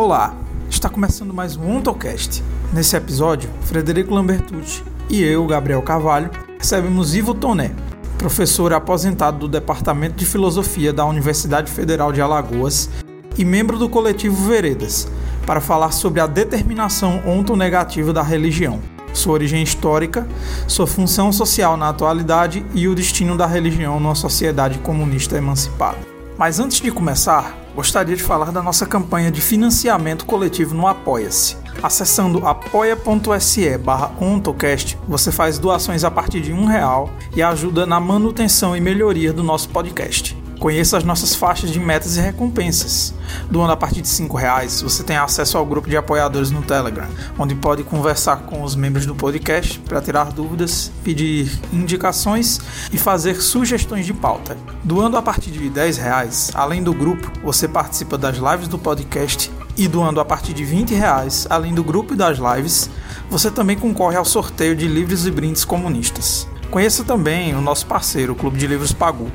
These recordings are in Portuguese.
Olá, está começando mais um Ontocast. Nesse episódio, Frederico Lambertucci e eu, Gabriel Carvalho, recebemos Ivo Toné, professor aposentado do Departamento de Filosofia da Universidade Federal de Alagoas e membro do coletivo Veredas, para falar sobre a determinação ontonegativa da religião, sua origem histórica, sua função social na atualidade e o destino da religião numa sociedade comunista emancipada. Mas antes de começar, gostaria de falar da nossa campanha de financiamento coletivo no Apoia-se. Acessando apoia.se barra ontocast, você faz doações a partir de um real e ajuda na manutenção e melhoria do nosso podcast. Conheça as nossas faixas de metas e recompensas. Doando a partir de R$ reais, você tem acesso ao grupo de apoiadores no Telegram, onde pode conversar com os membros do podcast para tirar dúvidas, pedir indicações e fazer sugestões de pauta. Doando a partir de R$ reais, além do grupo, você participa das lives do podcast e doando a partir de R$ reais, além do grupo e das lives, você também concorre ao sorteio de livros e brindes comunistas. Conheça também o nosso parceiro, o Clube de Livros Pagu.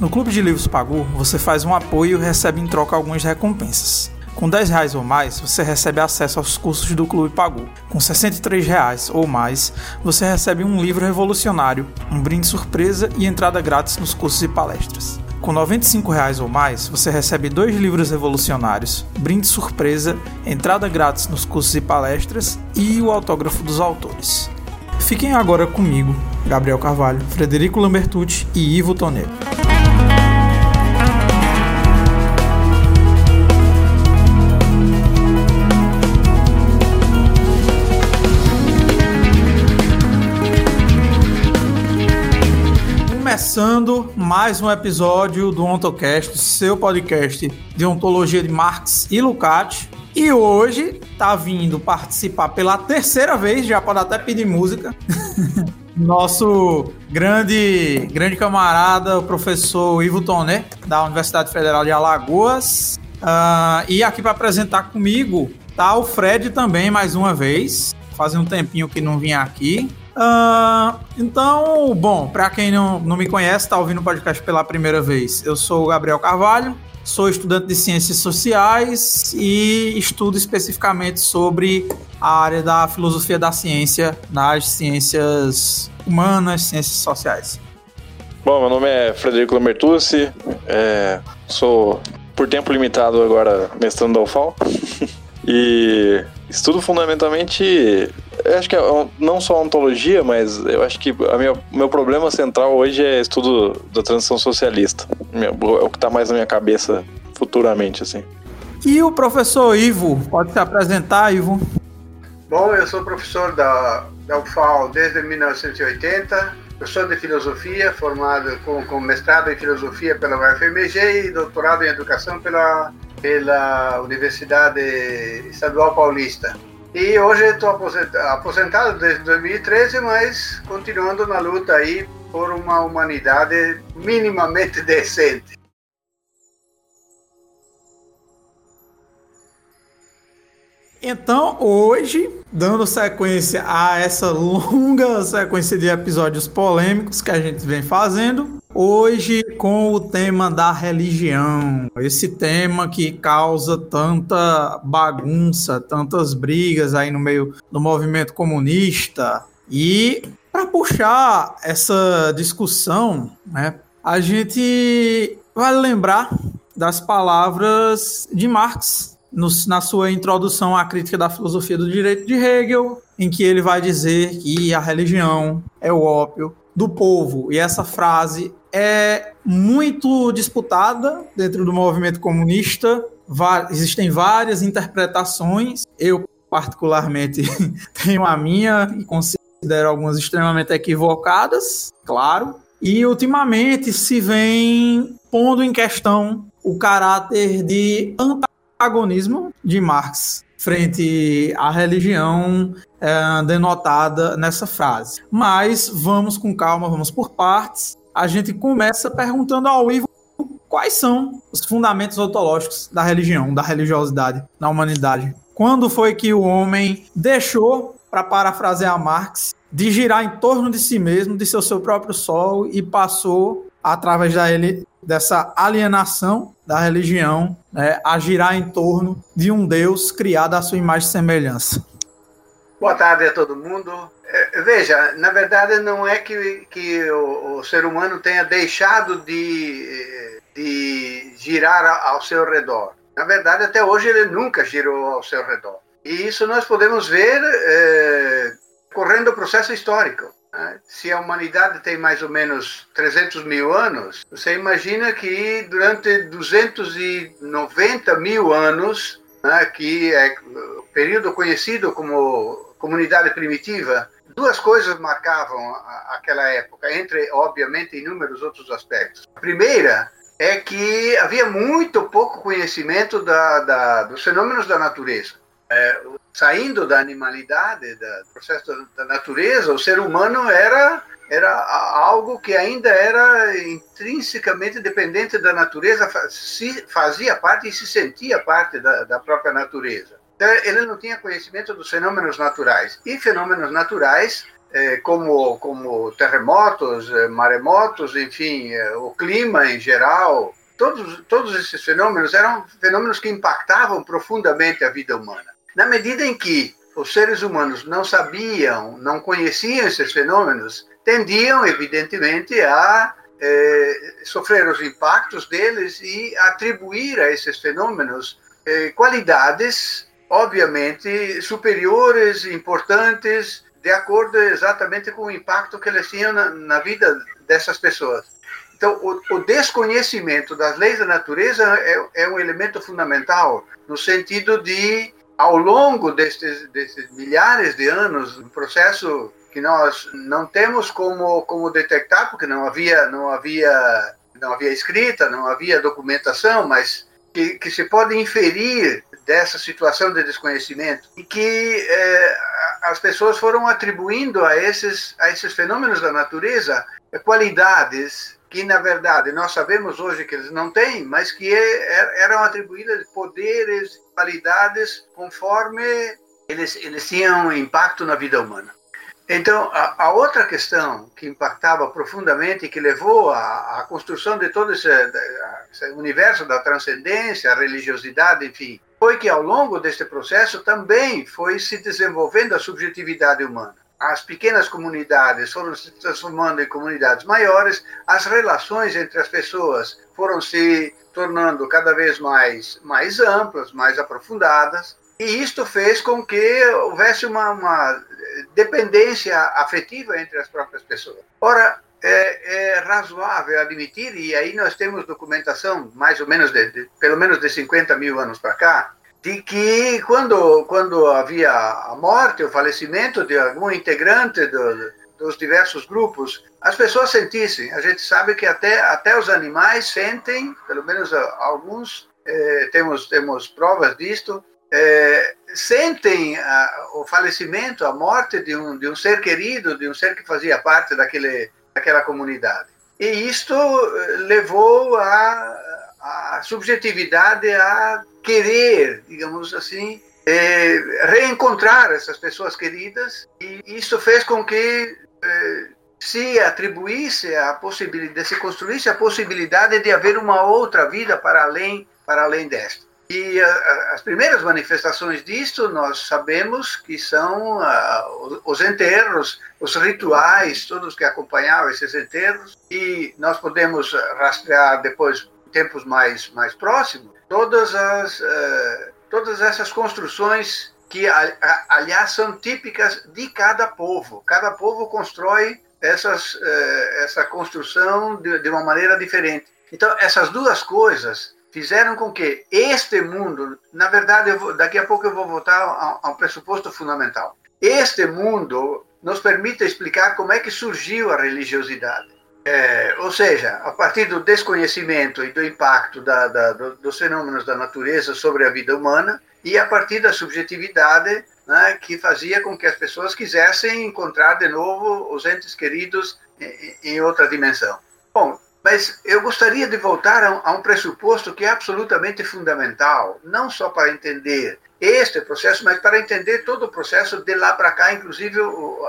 No Clube de Livros Pagu, você faz um apoio e recebe em troca algumas recompensas. Com 10 reais ou mais, você recebe acesso aos cursos do Clube Pagu. Com 63 reais ou mais, você recebe um livro revolucionário, um brinde surpresa e entrada grátis nos cursos e palestras. Com 95 reais ou mais, você recebe dois livros revolucionários, brinde surpresa, entrada grátis nos cursos e palestras e o autógrafo dos autores. Fiquem agora comigo, Gabriel Carvalho, Frederico Lambertucci e Ivo Toneiro. Mais um episódio do OntoCast, seu podcast de ontologia de Marx e Lukács. E hoje tá vindo participar pela terceira vez, já pode até pedir música. Nosso grande, grande camarada, o professor Ivo Toné, da Universidade Federal de Alagoas. Uh, e aqui para apresentar comigo tá o Fred também, mais uma vez. Faz um tempinho que não vinha aqui. Uh, então, bom, para quem não, não me conhece, está ouvindo o podcast pela primeira vez, eu sou o Gabriel Carvalho, sou estudante de Ciências Sociais e estudo especificamente sobre a área da filosofia da ciência nas ciências humanas, ciências sociais. Bom, meu nome é Frederico Lamertucci, é, sou por tempo limitado agora mestrando da UFAL e estudo fundamentalmente eu acho que é não só ontologia, mas eu acho que o meu problema central hoje é estudo da transição socialista. É o que está mais na minha cabeça futuramente, assim. E o professor Ivo, pode se apresentar, Ivo? Bom, eu sou professor da, da UFAL desde 1980, professor de filosofia, formado com, com mestrado em filosofia pela UFMG e doutorado em educação pela, pela Universidade Estadual Paulista. E hoje estou aposentado desde 2013, mas continuando na luta aí por uma humanidade minimamente decente. Então, hoje, dando sequência a essa longa sequência de episódios polêmicos que a gente vem fazendo, hoje com o tema da religião, esse tema que causa tanta bagunça, tantas brigas aí no meio do movimento comunista. E para puxar essa discussão, né, a gente vai lembrar das palavras de Marx no, na sua introdução à crítica da filosofia do direito de Hegel, em que ele vai dizer que a religião é o ópio do povo. E essa frase é muito disputada dentro do movimento comunista. existem várias interpretações. Eu, particularmente, tenho a minha e considero algumas extremamente equivocadas, claro. E ultimamente se vem pondo em questão o caráter de antagonismo de Marx frente à religião é, denotada nessa frase. Mas vamos com calma, vamos por partes. A gente começa perguntando ao Ivo quais são os fundamentos ontológicos da religião, da religiosidade na humanidade. Quando foi que o homem deixou, para parafrasear Marx, de girar em torno de si mesmo, de ser o seu próprio sol, e passou, através da, ele, dessa alienação da religião né, a girar em torno de um Deus criado à sua imagem e semelhança. Boa tarde a todo mundo. É, veja, na verdade não é que, que o, o ser humano tenha deixado de, de girar ao seu redor. Na verdade, até hoje ele nunca girou ao seu redor. E isso nós podemos ver é, correndo o processo histórico. Né? Se a humanidade tem mais ou menos 300 mil anos, você imagina que durante 290 mil anos, né, que é o período conhecido como comunidade primitiva, duas coisas marcavam aquela época, entre, obviamente, inúmeros outros aspectos. A primeira é que havia muito pouco conhecimento da, da, dos fenômenos da natureza. É, saindo da animalidade, do processo da natureza, o ser humano era era algo que ainda era intrinsecamente dependente da natureza, se fazia parte e se sentia parte da, da própria natureza. Então, ele não tinha conhecimento dos fenômenos naturais. E fenômenos naturais, eh, como, como terremotos, eh, maremotos, enfim, eh, o clima em geral, todos, todos esses fenômenos eram fenômenos que impactavam profundamente a vida humana. Na medida em que os seres humanos não sabiam, não conheciam esses fenômenos, tendiam, evidentemente, a sofrer os impactos deles e atribuir a esses fenômenos qualidades, obviamente, superiores, importantes, de acordo exatamente com o impacto que eles tinham na, na vida dessas pessoas. Então, o, o, desconhecimento das leis da natureza é, é um elemento fundamental no sentido de ao longo destes, milhares de anos, um processo que nós não temos como, como detectar, porque não havia, não havia, não havia escrita, não havia documentação, mas que, que se pode inferir dessa situação de desconhecimento e que é, as pessoas foram atribuindo a esses, a esses fenômenos da natureza qualidades que na verdade nós sabemos hoje que eles não têm, mas que é, eram atribuídas poderes, qualidades conforme eles, eles tinham impacto na vida humana. Então, a, a, outra questão que impactava profundamente e que levou à construção de todo esse, esse, universo da transcendência, a religiosidade, enfim, foi que ao longo deste processo também foi se desenvolvendo a subjetividade humana as pequenas comunidades foram se transformando em comunidades maiores, as relações entre as pessoas foram se tornando cada vez mais, mais amplas, mais aprofundadas, e isto fez com que houvesse uma, uma dependência afetiva entre as próprias pessoas. Ora, é, é, razoável admitir, e aí nós temos documentação, mais ou menos, de, de pelo menos de 50 mil anos para cá, de que quando, quando havia a morte, o falecimento de algum integrante do, dos diversos grupos, as pessoas sentissem. A gente sabe que até, até os animais sentem, pelo menos alguns, eh, temos, temos provas disto, eh, sentem a, o falecimento, a morte de um, de um ser querido, de um ser que fazia parte daquele, daquela comunidade. E isto eh, levou a, a subjetividade a querer, digamos assim, é, reencontrar essas pessoas queridas e isso fez com que é, se atribuísse a possibilidade, se construísse a possibilidade de haver uma outra vida para além, para além desta. E a, as primeiras manifestações disso nós sabemos que são a, os enterros, os rituais, todos que acompanhavam esses enterros, e nós podemos rastrear depois tempos mais mais próximos todas as uh, todas essas construções que aliás são típicas de cada povo. Cada povo constrói essas uh, essa construção de, de uma maneira diferente. Então essas duas coisas fizeram com que este mundo, na verdade, vou, daqui a pouco eu vou voltar a, a um pressuposto fundamental. Este mundo nos permite explicar como é que surgiu a religiosidade. É, ou seja, a partir do desconhecimento e do impacto da, da, do, dos fenômenos da natureza sobre a vida humana e a partir da subjetividade né, que fazia com que as pessoas quisessem encontrar de novo os entes queridos em, em outra dimensão. Bom, mas eu gostaria de voltar a um, pressuposto que é absolutamente fundamental, não só para entender este processo, mas para entender todo o processo de lá para cá, inclusive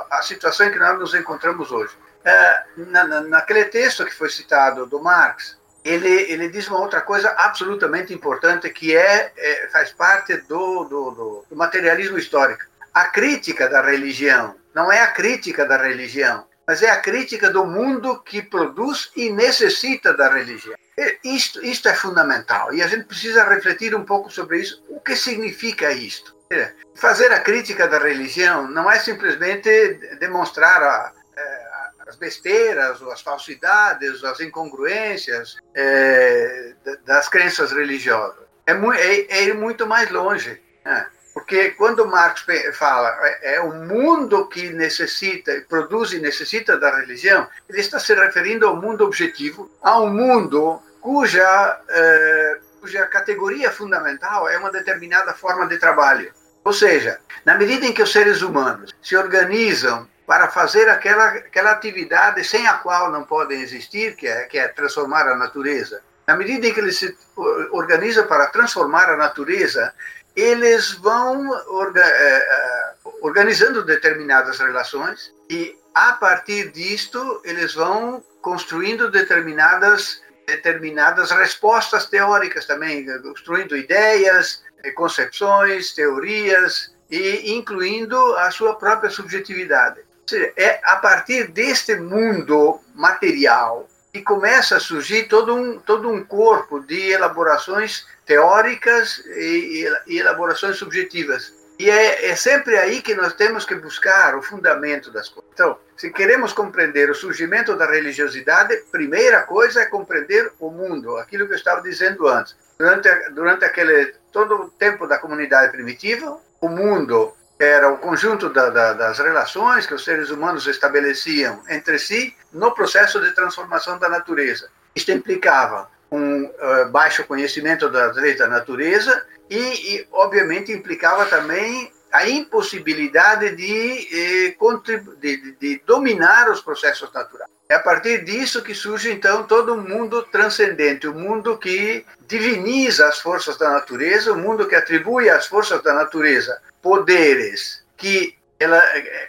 a situação em que nós nos encontramos hoje. É, na, naquele texto que foi citado do Marx, ele, ele diz uma outra coisa absolutamente importante que é, é faz parte do, do, do materialismo histórico. A crítica da religião não é a crítica da religião, mas é a crítica do mundo que produz e necessita da religião. Isto, isto é fundamental e a gente precisa refletir um pouco sobre isso. O que significa isto? Fazer a crítica da religião não é simplesmente demonstrar a, as besteiras, as falsidades, as incongruências é, das crenças religiosas. É, é, é ir muito mais longe. Né? Porque quando Marx fala é, é o mundo que necessita, produz e necessita da religião, ele está se referindo ao mundo objetivo, a um mundo cuja, é, cuja categoria fundamental é uma determinada forma de trabalho. Ou seja, na medida em que os seres humanos se organizam para fazer aquela, aquela atividade sem a qual não podem existir, que é, que é transformar a natureza. Na medida em que eles se organizam para transformar a natureza, eles vão orga, eh, organizando determinadas relações e, a partir disto, eles vão construindo determinadas, determinadas respostas teóricas também, construindo ideias, eh, concepções, teorias e incluindo a sua própria subjetividade. Seja, é a partir deste mundo material que começa a surgir todo um, todo um corpo de elaborações teóricas e, e elaborações subjetivas. E é, é, sempre aí que nós temos que buscar o fundamento das coisas. Então, se queremos compreender o surgimento da religiosidade, primeira coisa é compreender o mundo, aquilo que eu estava dizendo antes. Durante, durante aquele todo o tempo da comunidade primitiva, o mundo era o conjunto da, da, das relações que os seres humanos estabeleciam entre si no processo de transformação da natureza. Isto implicava um uh, baixo conhecimento das leis da natureza e, e, obviamente, implicava também a impossibilidade de, eh, de, de, de dominar os processos naturais. É a partir disso que surge, então, todo um mundo transcendente, o um mundo que diviniza as forças da natureza, o um mundo que atribui às forças da natureza poderes que ela,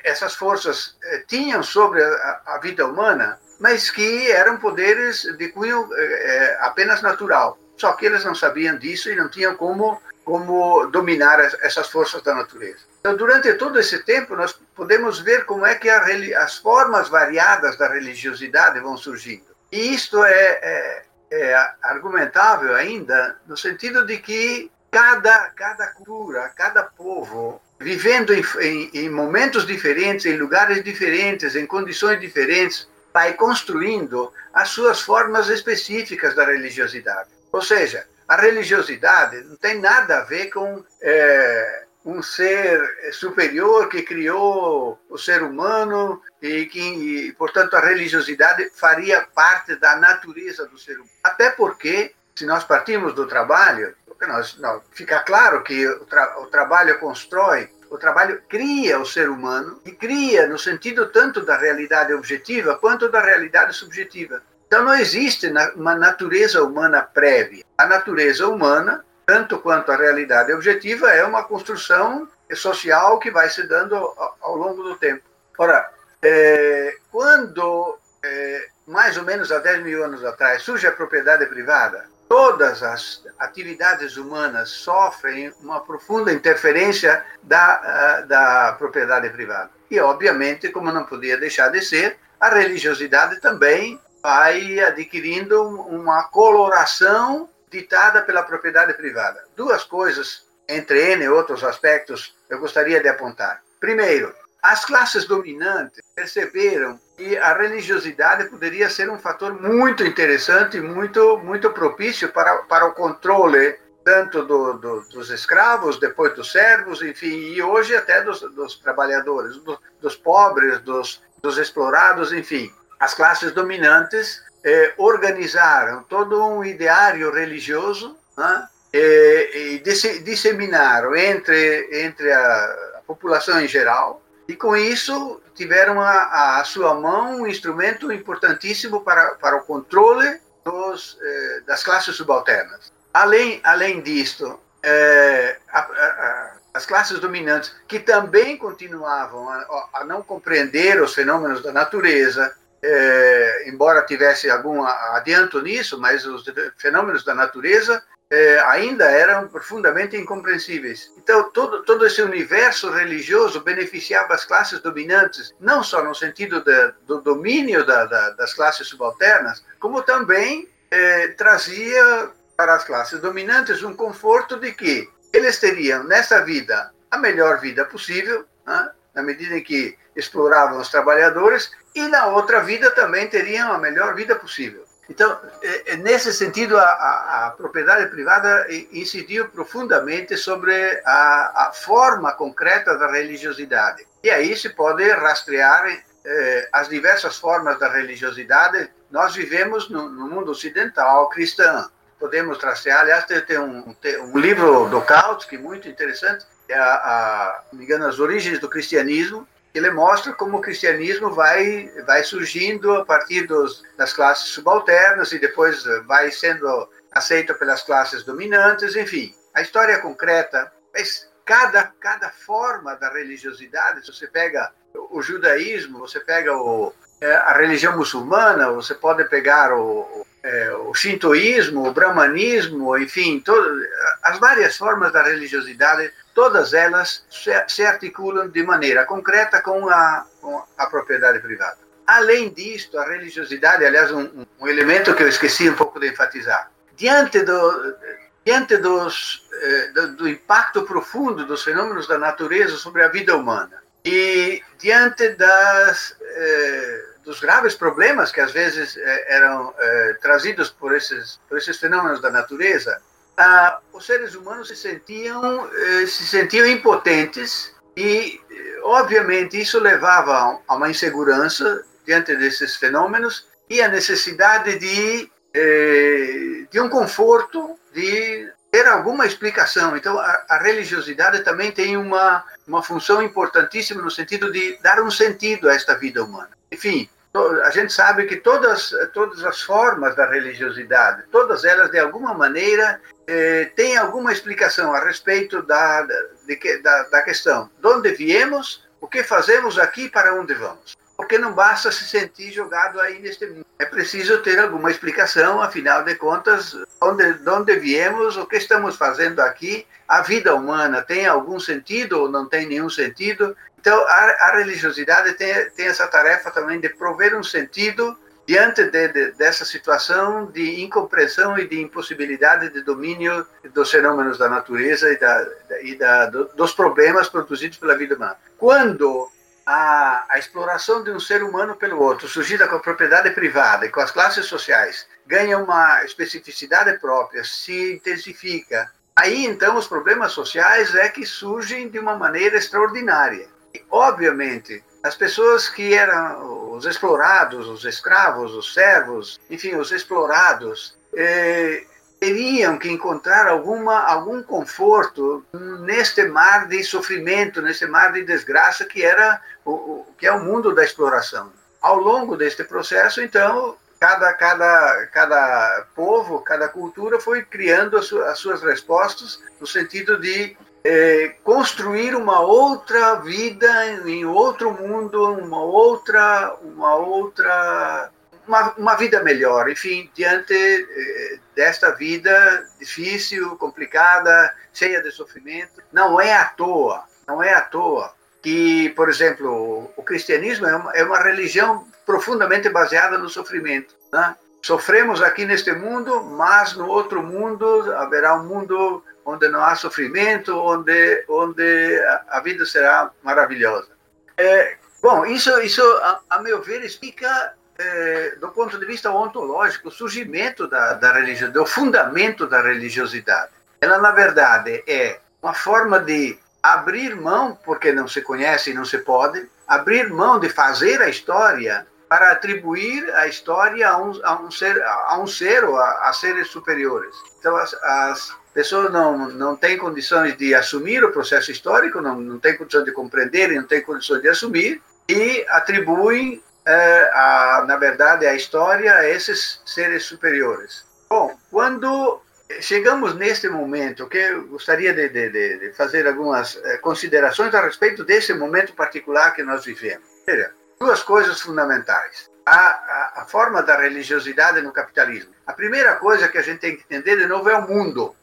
essas forças eh, tinham sobre a, a, vida humana, mas que eram poderes de cunho eh, apenas natural. Só que eles não sabiam disso e não tinham como, como dominar essas forças da natureza. Então, durante todo esse tempo, nós podemos ver como é que a, as formas variadas da religiosidade vão surgindo. E isto é, é, é argumentável ainda no sentido de que cada, cada cultura, cada povo, vivendo em, em, em, momentos diferentes, em lugares diferentes, em condições diferentes, vai construindo as suas formas específicas da religiosidade. Ou seja, a religiosidade não tem nada a ver com é, um ser superior que criou o ser humano e que, e, portanto, a religiosidade faria parte da natureza do ser humano. Até porque, se nós partimos do trabalho, não, fica claro que o, tra o trabalho constrói, o trabalho cria o ser humano e cria no sentido tanto da realidade objetiva quanto da realidade subjetiva. Então não existe uma natureza humana prévia. A natureza humana, tanto quanto a realidade objetiva, é uma construção social que vai se dando ao, ao longo do tempo. Ora, é, quando, é, mais ou menos há 10 mil anos atrás, surge a propriedade privada, todas as atividades humanas sofrem uma profunda interferência da, ah, da propriedade privada. E, obviamente, como não podia deixar de ser, a religiosidade também vai adquirindo uma coloração ditada pela propriedade privada. Duas coisas, entre N outros aspectos, eu gostaria de apontar. Primeiro, as classes dominantes perceberam que a religiosidade poderia ser um fator muito interessante, muito muito propício para, para o controle tanto do, do, dos escravos, depois dos servos, enfim, e hoje até dos, dos trabalhadores, do, dos pobres, dos, dos explorados, enfim. As classes dominantes eh, organizaram todo um ideário religioso né, e, e disseminaram entre, entre a população em geral, e com isso tiveram a, sua mão um instrumento importantíssimo para, para o controle dos, eh, das classes subalternas. Além, além disto, eh, a, a, as classes dominantes, que também continuavam a, a, não compreender os fenômenos da natureza, é, embora tivesse algum adianto nisso, mas os fenômenos da natureza é, ainda eram profundamente incompreensíveis. Então, todo, todo esse universo religioso beneficiava as classes dominantes, não só no sentido de, do domínio da, da, das classes subalternas, como também é, trazia para as classes dominantes um conforto de que eles teriam nessa vida a melhor vida possível, né, na medida em que exploravam os trabalhadores, e na outra vida também teriam a melhor vida possível. Então, é, é, nesse sentido, a, a, a, propriedade privada incidiu profundamente sobre a, a, forma concreta da religiosidade. E aí se pode rastrear eh, as diversas formas da religiosidade. Nós vivemos no, no mundo ocidental cristão. Podemos rastrear, aliás, tem um, tem um livro do Kautsky muito interessante, é a, a, me engano, As Origens do Cristianismo, ele mostra como o cristianismo vai, vai surgindo a partir dos, das classes subalternas e depois vai sendo aceito pelas classes dominantes, enfim. A história concreta, mas cada, cada forma da religiosidade, se você pega o judaísmo, você pega o, é, a religião muçulmana, você pode pegar o, é, o shintoísmo, o brahmanismo, enfim, todo, as várias formas da religiosidade todas elas se articulam de maneira concreta com a, com a propriedade privada. Além disto, a religiosidade, aliás, um, um, elemento que eu esqueci um pouco de enfatizar, diante do, diante dos, eh, do, do, impacto profundo dos fenômenos da natureza sobre a vida humana e diante das, eh, dos graves problemas que às vezes eh, eram eh, trazidos por esses, por esses fenômenos da natureza, ah, os seres humanos se sentiam, eh, se sentiam impotentes e, obviamente, isso levava a uma insegurança diante desses fenômenos e a necessidade de, eh, de um conforto, de ter alguma explicação. Então, a, a, religiosidade também tem uma, uma função importantíssima no sentido de dar um sentido a esta vida humana. Enfim, a gente sabe que todas, todas as formas da religiosidade, todas elas, de alguma maneira, eh, têm alguma explicação a respeito da, de, da, da questão de onde viemos, o que fazemos aqui para onde vamos. Porque não basta se sentir jogado aí neste mundo. É preciso ter alguma explicação, afinal de contas, onde, de onde viemos, o que estamos fazendo aqui, a vida humana tem algum sentido ou não tem nenhum sentido? Então, a, a religiosidade tem, tem essa tarefa também de prover um sentido diante de, de, dessa situação de incompreensão e de impossibilidade de domínio dos fenômenos da natureza e, da, e da, dos problemas produzidos pela vida humana. Quando a, a, exploração de um ser humano pelo outro, surgida com a propriedade privada e com as classes sociais, ganha uma especificidade própria, se intensifica, aí então os problemas sociais é que surgem de uma maneira extraordinária. Obviamente, as pessoas que eram os explorados, os escravos, os servos, enfim, os explorados, eh, teriam que encontrar alguma, algum conforto neste mar de sofrimento, nesse mar de desgraça que era o, o, que é o mundo da exploração. Ao longo deste processo, então, cada, cada, cada povo, cada cultura foi criando as suas respostas no sentido de é, construir uma outra vida em outro mundo, uma outra, uma outra, uma, uma vida melhor. Enfim, diante é, desta vida difícil, complicada, cheia de sofrimento, não é à toa, não é à toa que, por exemplo, o cristianismo é uma, é uma religião profundamente baseada no sofrimento. Né? Sofremos aqui neste mundo, mas no outro mundo haverá um mundo onde não há sofrimento, onde, onde a vida será maravilhosa. É, bom, isso, isso a, a, meu ver, explica, é, do ponto de vista ontológico, o surgimento da, da religiosidade, o fundamento da religiosidade. Ela, na verdade, é uma forma de abrir mão, porque não se conhece e não se pode, abrir mão de fazer a história para atribuir a história a um, a um ser, a um ser ou a, a seres superiores. Então, as, as pessoas não, não têm condições de assumir o processo histórico, não, não têm condições de compreender não têm condições de assumir, e atribuem, é, a, na verdade, a história a esses seres superiores. Bom, quando chegamos neste momento, que eu gostaria de, de, de fazer algumas é, considerações a respeito desse momento particular que nós vivemos. Veja, duas coisas fundamentais. a, a, a, forma da religiosidade no capitalismo. A primeira coisa que a gente tem que entender, de novo, é o mundo.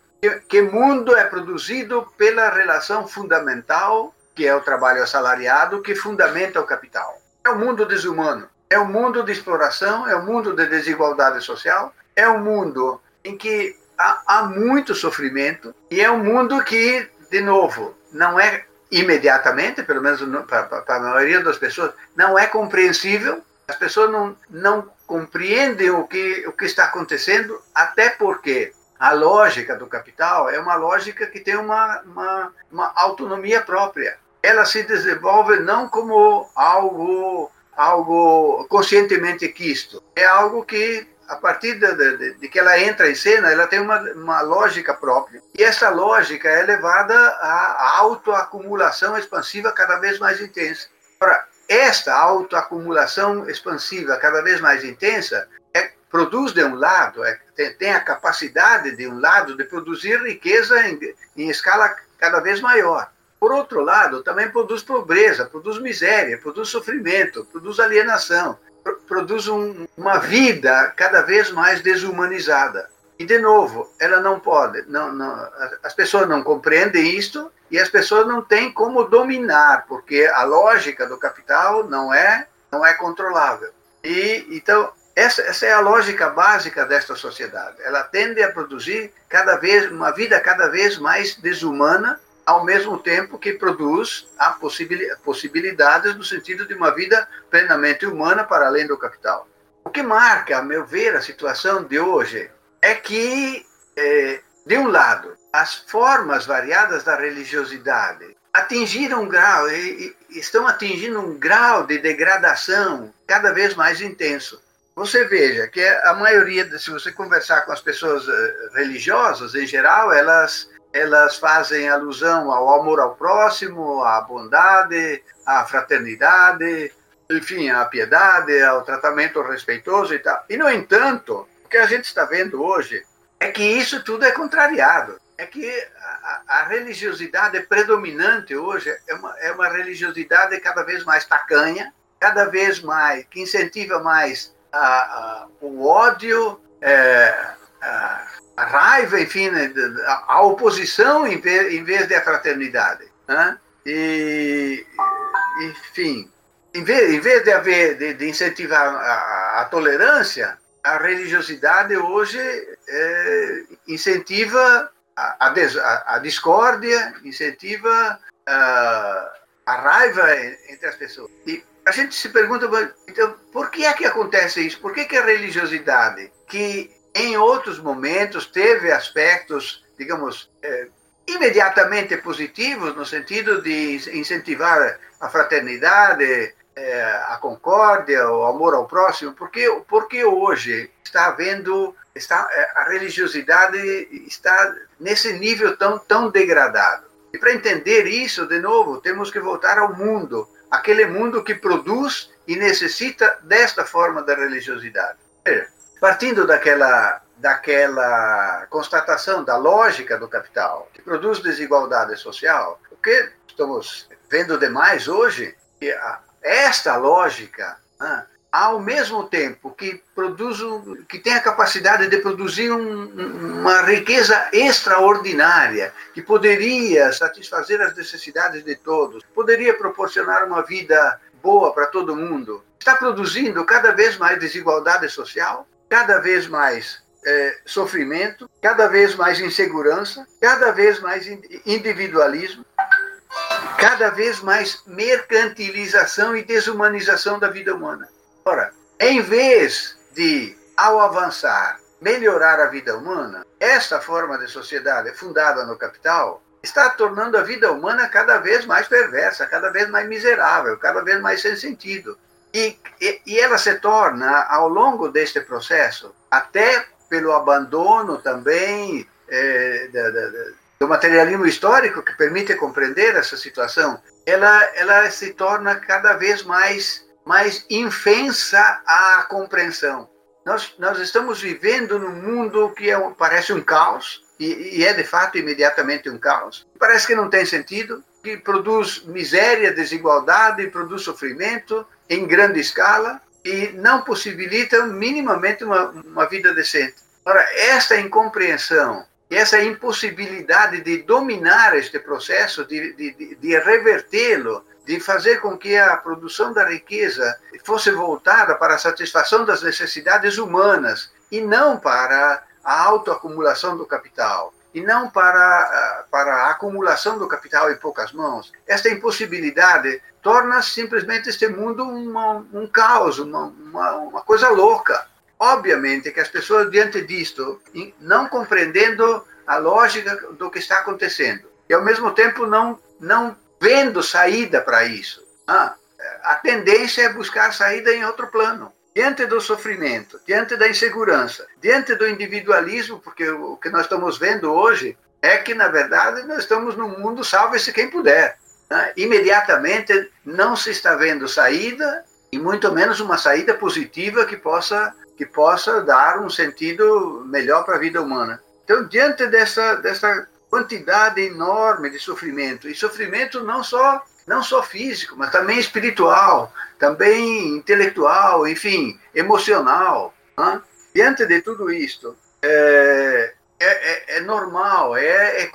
Que, mundo é produzido pela relação fundamental, que é o trabalho assalariado, que fundamenta o capital. É o um mundo desumano. É o um mundo de exploração, é o um mundo de desigualdade social, é um mundo em que há, há muito sofrimento e é um mundo que, de novo, não é imediatamente, pelo menos para a maioria das pessoas, não é compreensível. As pessoas não, não compreendem o que, o que está acontecendo, até porque a lógica do capital é uma lógica que tem uma, uma, uma autonomia própria. Ela se desenvolve não como algo, algo conscientemente quisto, é algo que a partir de, de, de, que ela entra em cena, ela tem uma, uma lógica própria. E essa lógica é levada à autoacumulação expansiva cada vez mais intensa. Ora, esta autoacumulação expansiva cada vez mais intensa produz, de um lado, é, tem, tem, a capacidade, de um lado, de produzir riqueza em, em escala cada vez maior. Por outro lado, também produz pobreza, produz miséria, produz sofrimento, produz alienação produz um, uma vida cada vez mais desumanizada. E, de novo, ela não pode, não, não, as pessoas não compreendem isto e as pessoas não têm como dominar, porque a lógica do capital não é, não é controlável. E, então, essa, essa é a lógica básica desta sociedade. Ela tende a produzir cada vez uma vida cada vez mais desumana ao mesmo tempo que produz a possibilidades no sentido de uma vida plenamente humana para além do capital. O que marca, a meu ver, a situação de hoje é que, é, de um lado, as formas variadas da religiosidade atingiram um grau, e, e estão atingindo um grau de degradação cada vez mais intenso. Você veja que a maioria, se você conversar com as pessoas eh, religiosas em geral, elas elas fazem alusão ao amor ao próximo, à bondade, à fraternidade, enfim, à piedade, ao tratamento respeitoso e tal. E, no entanto, o que a gente está vendo hoje é que isso tudo é contrariado. É que a, a religiosidade predominante hoje é uma, é uma religiosidade cada vez mais tacanha, cada vez mais, que incentiva mais a, a, o ódio, é, a, a raiva, enfim, né, a, oposição em vez, em vez de a fraternidade. Né? E, enfim, em vez, em vez de, haver, de, de incentivar a, a, tolerância, a religiosidade hoje é, incentiva a, a, a, discórdia, incentiva a, a raiva entre as pessoas. E a gente se pergunta, então, por que é que acontece isso? Por que, que a religiosidade, que em outros momentos teve aspectos, digamos, eh, imediatamente positivos, no sentido de incentivar a fraternidade, eh, a concórdia, o amor ao próximo, porque, porque hoje está havendo, está, eh, a religiosidade está nesse nível tão, tão degradado. E para entender isso, de novo, temos que voltar ao mundo, aquele mundo que produz e necessita desta forma da religiosidade. Partindo daquela, daquela constatação da lógica do capital, que produz desigualdade social, o que estamos vendo demais hoje, que esta lógica, né, ao mesmo tempo que produz, que tem a capacidade de produzir um, uma riqueza extraordinária, que poderia satisfazer as necessidades de todos, poderia proporcionar uma vida boa para todo mundo, está produzindo cada vez mais desigualdade social, cada vez mais é, sofrimento, cada vez mais insegurança, cada vez mais individualismo, cada vez mais mercantilização e desumanização da vida humana. Ora, em vez de, ao avançar, melhorar a vida humana, esta forma de sociedade fundada no capital está tornando a vida humana cada vez mais perversa, cada vez mais miserável, cada vez mais sem sentido. E, e, e ela se torna, ao longo deste processo, até pelo abandono também é, do materialismo histórico que permite compreender essa situação, ela, ela se torna cada vez mais, mais infensa à compreensão. Nós, nós estamos vivendo num mundo que é, parece um caos, e, e é de fato imediatamente um caos. Parece que não tem sentido, que produz miséria, desigualdade, produz sofrimento, em grande escala. E, não possibilitam minimamente uma, uma vida decente. Ora, esta incompreensão essa impossibilidade de dominar este processo, de, de, de revertê-lo, de fazer com que a produção da riqueza fosse voltada para a satisfação das necessidades humanas e não para a autoacumulação do capital e não para, para a acumulação do capital em poucas mãos. Esta impossibilidade torna simplesmente este mundo uma, um caos, uma, uma, uma coisa louca. Obviamente que as pessoas, diante disto, não compreendendo a lógica do que está acontecendo, e ao mesmo tempo não, não vendo saída para isso, ah, a tendência é buscar saída em outro plano diante do sofrimento, diante da insegurança, diante do individualismo, porque o que nós estamos vendo hoje é que, na verdade, nós estamos num mundo salve-se quem puder. Né? Imediatamente não se está vendo saída, e muito menos uma saída positiva que possa, que possa dar um sentido melhor para a vida humana. Então, diante dessa, dessa quantidade enorme de sofrimento, e sofrimento não só não só físico, mas também espiritual, também intelectual, enfim, emocional. Né? Diante de tudo isto, é, é, é, é normal, é, é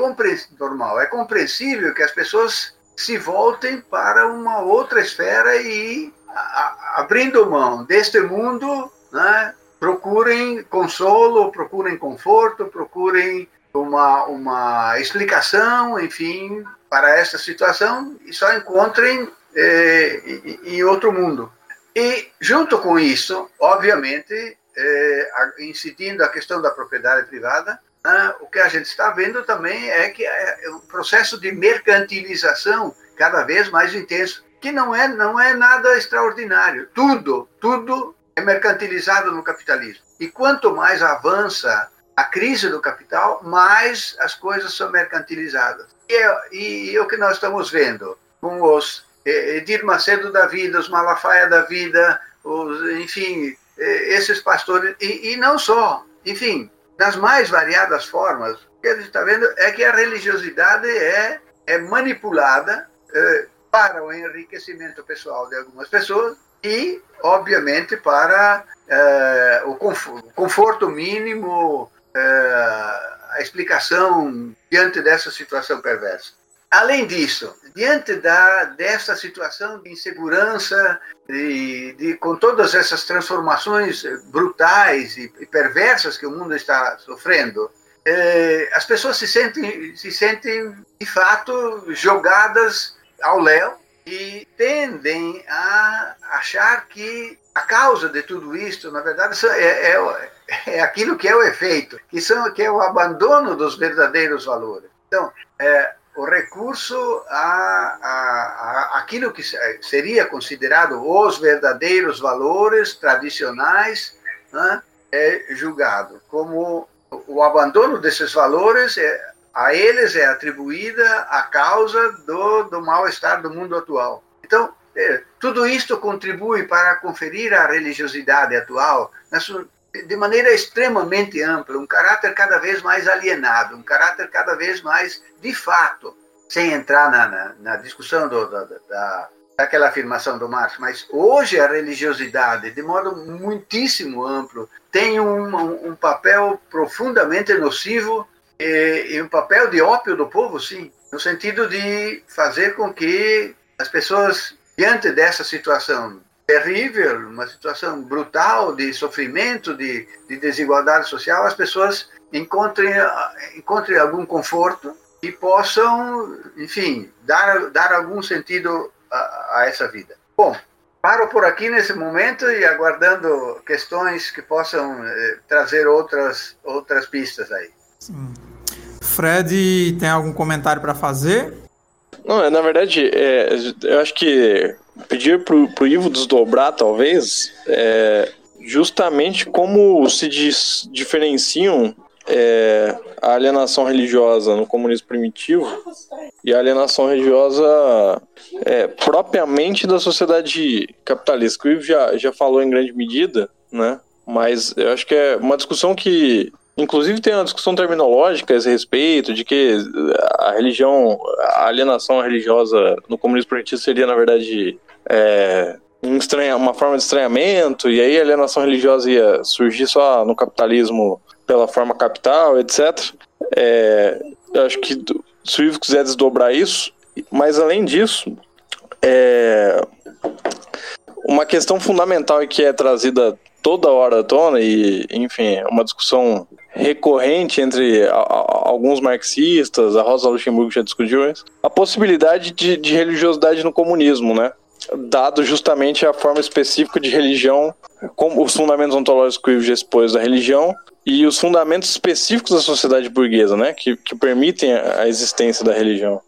normal, é compreensível que as pessoas se voltem para uma outra esfera e, a, abrindo mão deste mundo, né, procurem consolo, procurem conforto, procurem uma, uma explicação, enfim, para essa situação e só encontrem é, em, outro mundo. E, junto com isso, obviamente, é, incidindo a questão da propriedade privada, né, o que a gente está vendo também é que é um processo de mercantilização cada vez mais intenso, que não é, não é nada extraordinário. Tudo, tudo é mercantilizado no capitalismo. E quanto mais avança a crise do capital, mais as coisas são mercantilizadas. E é, e é o que nós estamos vendo com os eh, Edir Macedo da vida, os Malafaia da vida, os, enfim, eh, esses pastores, e, e não só, enfim, das mais variadas formas. O que a gente está vendo é que a religiosidade é, é manipulada eh, para o enriquecimento pessoal de algumas pessoas e, obviamente, para eh, o conforto mínimo a explicação diante dessa situação perversa. Além disso, diante da, dessa situação de insegurança, de, de, com todas essas transformações brutais e, e perversas que o mundo está sofrendo, é, as pessoas se sentem, se sentem, de fato, jogadas ao léu e tendem a achar que a causa de tudo isso, na verdade, é, é, é aquilo que é o efeito, que, são, que é o abandono dos verdadeiros valores. Então, é, o recurso a, a, a, aquilo que seria considerado os verdadeiros valores tradicionais né, é julgado como o abandono desses valores é, a eles é atribuída a causa do, do mal-estar do mundo atual. Então, é, tudo isto contribui para conferir à religiosidade atual, de maneira extremamente ampla, um caráter cada vez mais alienado, um caráter cada vez mais de fato, sem entrar na, na, na discussão do, da, da, daquela afirmação do Marx, mas hoje a religiosidade, de modo muitíssimo amplo, tem um, um papel profundamente nocivo e, e um papel de ópio do povo, sim, no sentido de fazer com que as pessoas diante dessa situação terrível, uma situação brutal de sofrimento, de, de desigualdade social, as pessoas encontrem, encontrem algum conforto e possam, enfim, dar, dar algum sentido a, a essa vida. Bom, paro por aqui nesse momento e aguardando questões que possam eh, trazer outras, outras pistas aí. Sim. Fred, tem algum comentário para fazer? Não, é, na verdade, é, eu acho que pedir pro, pro Ivo desdobrar, talvez, é justamente como se dis, diferenciam é, a alienação religiosa no comunismo primitivo e a alienação religiosa é, propriamente da sociedade capitalista. Que o Ivo já, já falou em grande medida, né? Mas eu acho que é uma discussão que Inclusive tem uma discussão terminológica a esse respeito, de que a religião, a alienação religiosa no comunismo primitivo seria, na verdade, é, um estranha, uma forma de estranhamento, e aí a alienação religiosa ia surgir só no capitalismo pela forma capital, etc. É, eu acho que se o Ivo quiser desdobrar isso, mas além disso, é, uma questão fundamental e que é trazida toda hora à tona, e enfim, uma discussão recorrente entre a, a, alguns marxistas, a Rosa Luxemburgo já discutiu isso, a possibilidade de, de religiosidade no comunismo, né? Dado justamente a forma específica de religião, como os fundamentos ontológicos já expôs da religião e os fundamentos específicos da sociedade burguesa, né, que, que permitem a existência da religião.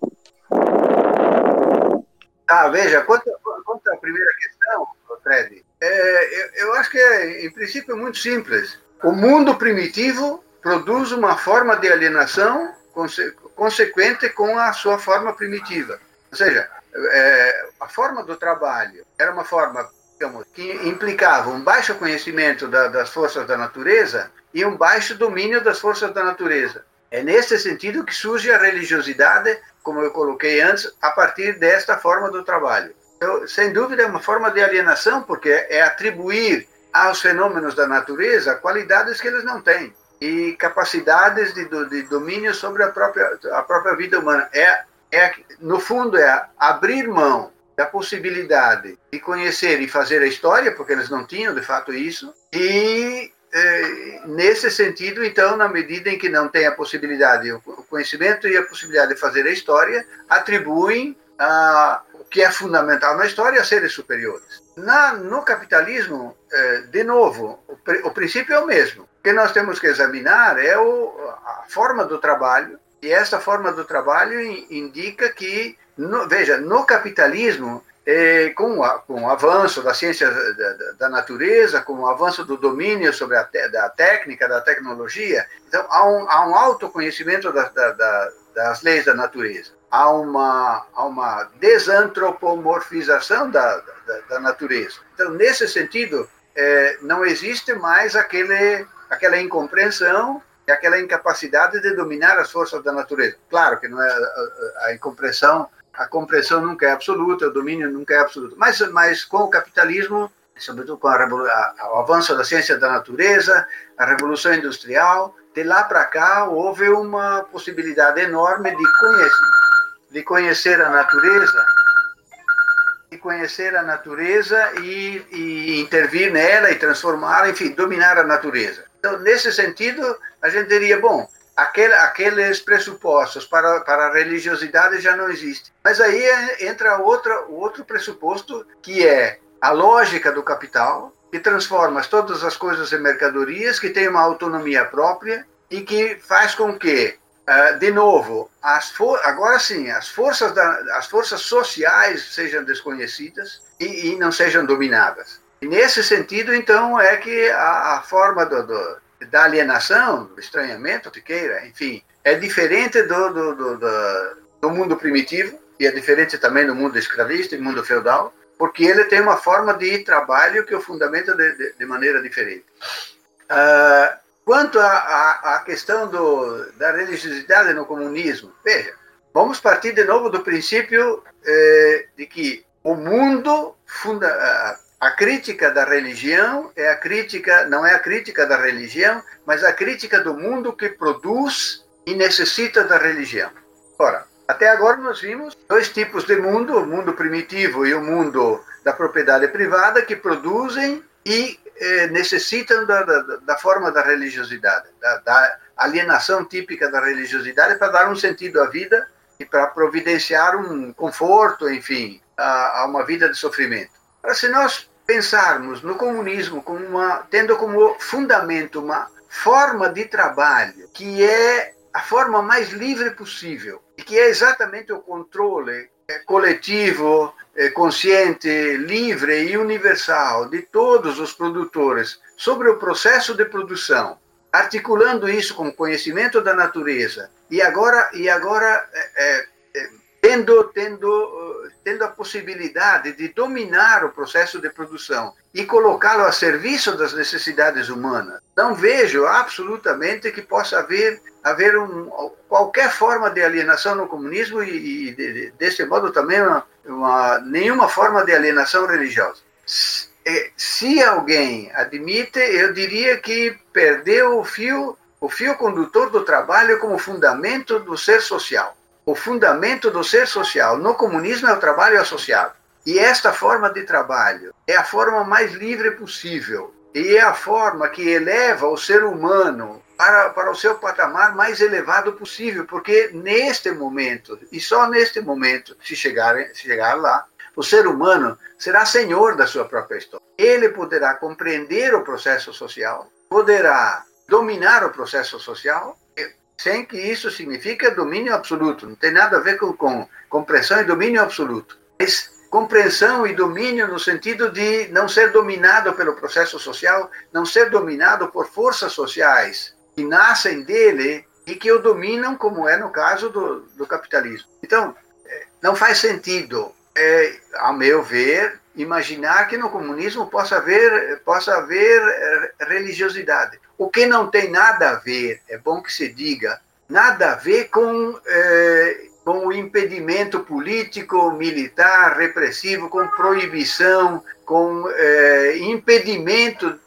Ah, veja, quanto, quanto à primeira questão, Fred, é, eu, eu acho que é, em princípio, é muito simples. O mundo primitivo produz uma forma de alienação conse consequente com a sua forma primitiva. Ou seja, é, a forma do trabalho era uma forma digamos, que implicava um baixo conhecimento da, das forças da natureza e um baixo domínio das forças da natureza. É nesse sentido que surge a religiosidade, como eu coloquei antes, a partir desta forma do trabalho. Então, sem dúvida, é uma forma de alienação, porque é atribuir aos fenômenos da natureza qualidades que eles não têm e capacidades de, de domínio sobre a própria, a própria vida humana. É é, no fundo, é abrir mão da possibilidade de conhecer e fazer a história, porque eles não tinham de fato isso, e é, nesse sentido, então, na medida em que não tem a possibilidade, o conhecimento e a possibilidade de fazer a história, atribuem a, o que é fundamental na história a seres superiores. Na, no capitalismo, é, de novo, o, o princípio é o mesmo. O que nós temos que examinar é o, a forma do trabalho e essa forma do trabalho indica que, no, veja, no capitalismo, é, com, a, com o avanço da ciência da, da, natureza, com o avanço do domínio sobre a te, da técnica, da tecnologia, então há um, há um autoconhecimento da, da, das leis da natureza. Há uma, há uma desantropomorfização da, da, natureza. Então, nesse sentido, é, não existe mais aquele, aquela incompreensão é aquela incapacidade de dominar as forças da natureza. Claro que não é a, a, a compreensão nunca é absoluta, o domínio nunca é absoluto. Mas, mas com o capitalismo, sobretudo com a, a, o avanço da ciência da natureza, a revolução industrial, de lá para cá houve uma possibilidade enorme de conhecer, de conhecer a natureza de conhecer a natureza e, e intervir nela e transformá-la, enfim, dominar a natureza. Então, nesse sentido, a gente diria, bom, aquele, aqueles pressupostos para, para a religiosidade já não existem. Mas aí é, entra outra, outro pressuposto, que é a lógica do capital, que transforma todas as coisas em mercadorias, que tem uma autonomia própria e que faz com que, ah, de novo, as agora sim, as forças, da, as forças sociais sejam desconhecidas e, e não sejam dominadas. Nesse sentido, então, é que a, a forma do, do, da alienação, do estranhamento, que queira, enfim, é diferente do, do, do, do, mundo primitivo e é diferente também do mundo escravista e mundo feudal, porque ele tem uma forma de trabalho que o fundamenta de, de, de maneira diferente. Uh, quanto à questão da religiosidade no comunismo, veja, vamos partir de novo do princípio eh, de que o mundo funda, a crítica da religião é a crítica, não é a crítica da religião, mas a crítica do mundo que produz e necessita da religião. Ora, até agora nós vimos dois tipos de mundo, o mundo primitivo e o mundo da propriedade privada, que produzem e eh, necessitam da, da, da, forma da religiosidade, da, da alienação típica da religiosidade para dar um sentido à vida e para providenciar um conforto, enfim, a, a uma vida de sofrimento. Agora, se nós pensarmos no comunismo como uma, tendo como fundamento uma forma de trabalho que é a forma mais livre possível e que é exatamente o controle é, coletivo, é, consciente, livre e universal de todos os produtores sobre o processo de produção, articulando isso com conhecimento da natureza. E agora e agora é, é, tendo tendo tendo a possibilidade de dominar o processo de produção e colocá-lo a serviço das necessidades humanas. Não vejo absolutamente que possa haver, haver um, qualquer forma de alienação no comunismo e, e de, desse modo também uma, uma, nenhuma forma de alienação religiosa. é, se alguém admite, eu diria que perdeu o fio, o fio condutor do trabalho como fundamento do ser social. O fundamento do ser social no comunismo é o trabalho associado. E esta forma de trabalho é a forma mais livre possível. E é a forma que eleva o ser humano para, para o seu patamar mais elevado possível, porque neste momento, e só neste momento, se chegar, se chegar lá, o ser humano será senhor da sua própria história. Ele poderá compreender o processo social, poderá dominar o processo social, sem que isso signifique domínio absoluto. Não tem nada a ver com, com compreensão e domínio absoluto. Mas compreensão e domínio no sentido de não ser dominado pelo processo social, não ser dominado por forças sociais que nascem dele e que o dominam, como é no caso do, do capitalismo. Então, é, não faz sentido é, ao meu ver, imaginar que no comunismo possa haver, possa haver é, religiosidade. O que não tem nada a ver, é bom que se diga, nada a ver com, é, com o impedimento político, militar, repressivo, com proibição, com é, impedimento.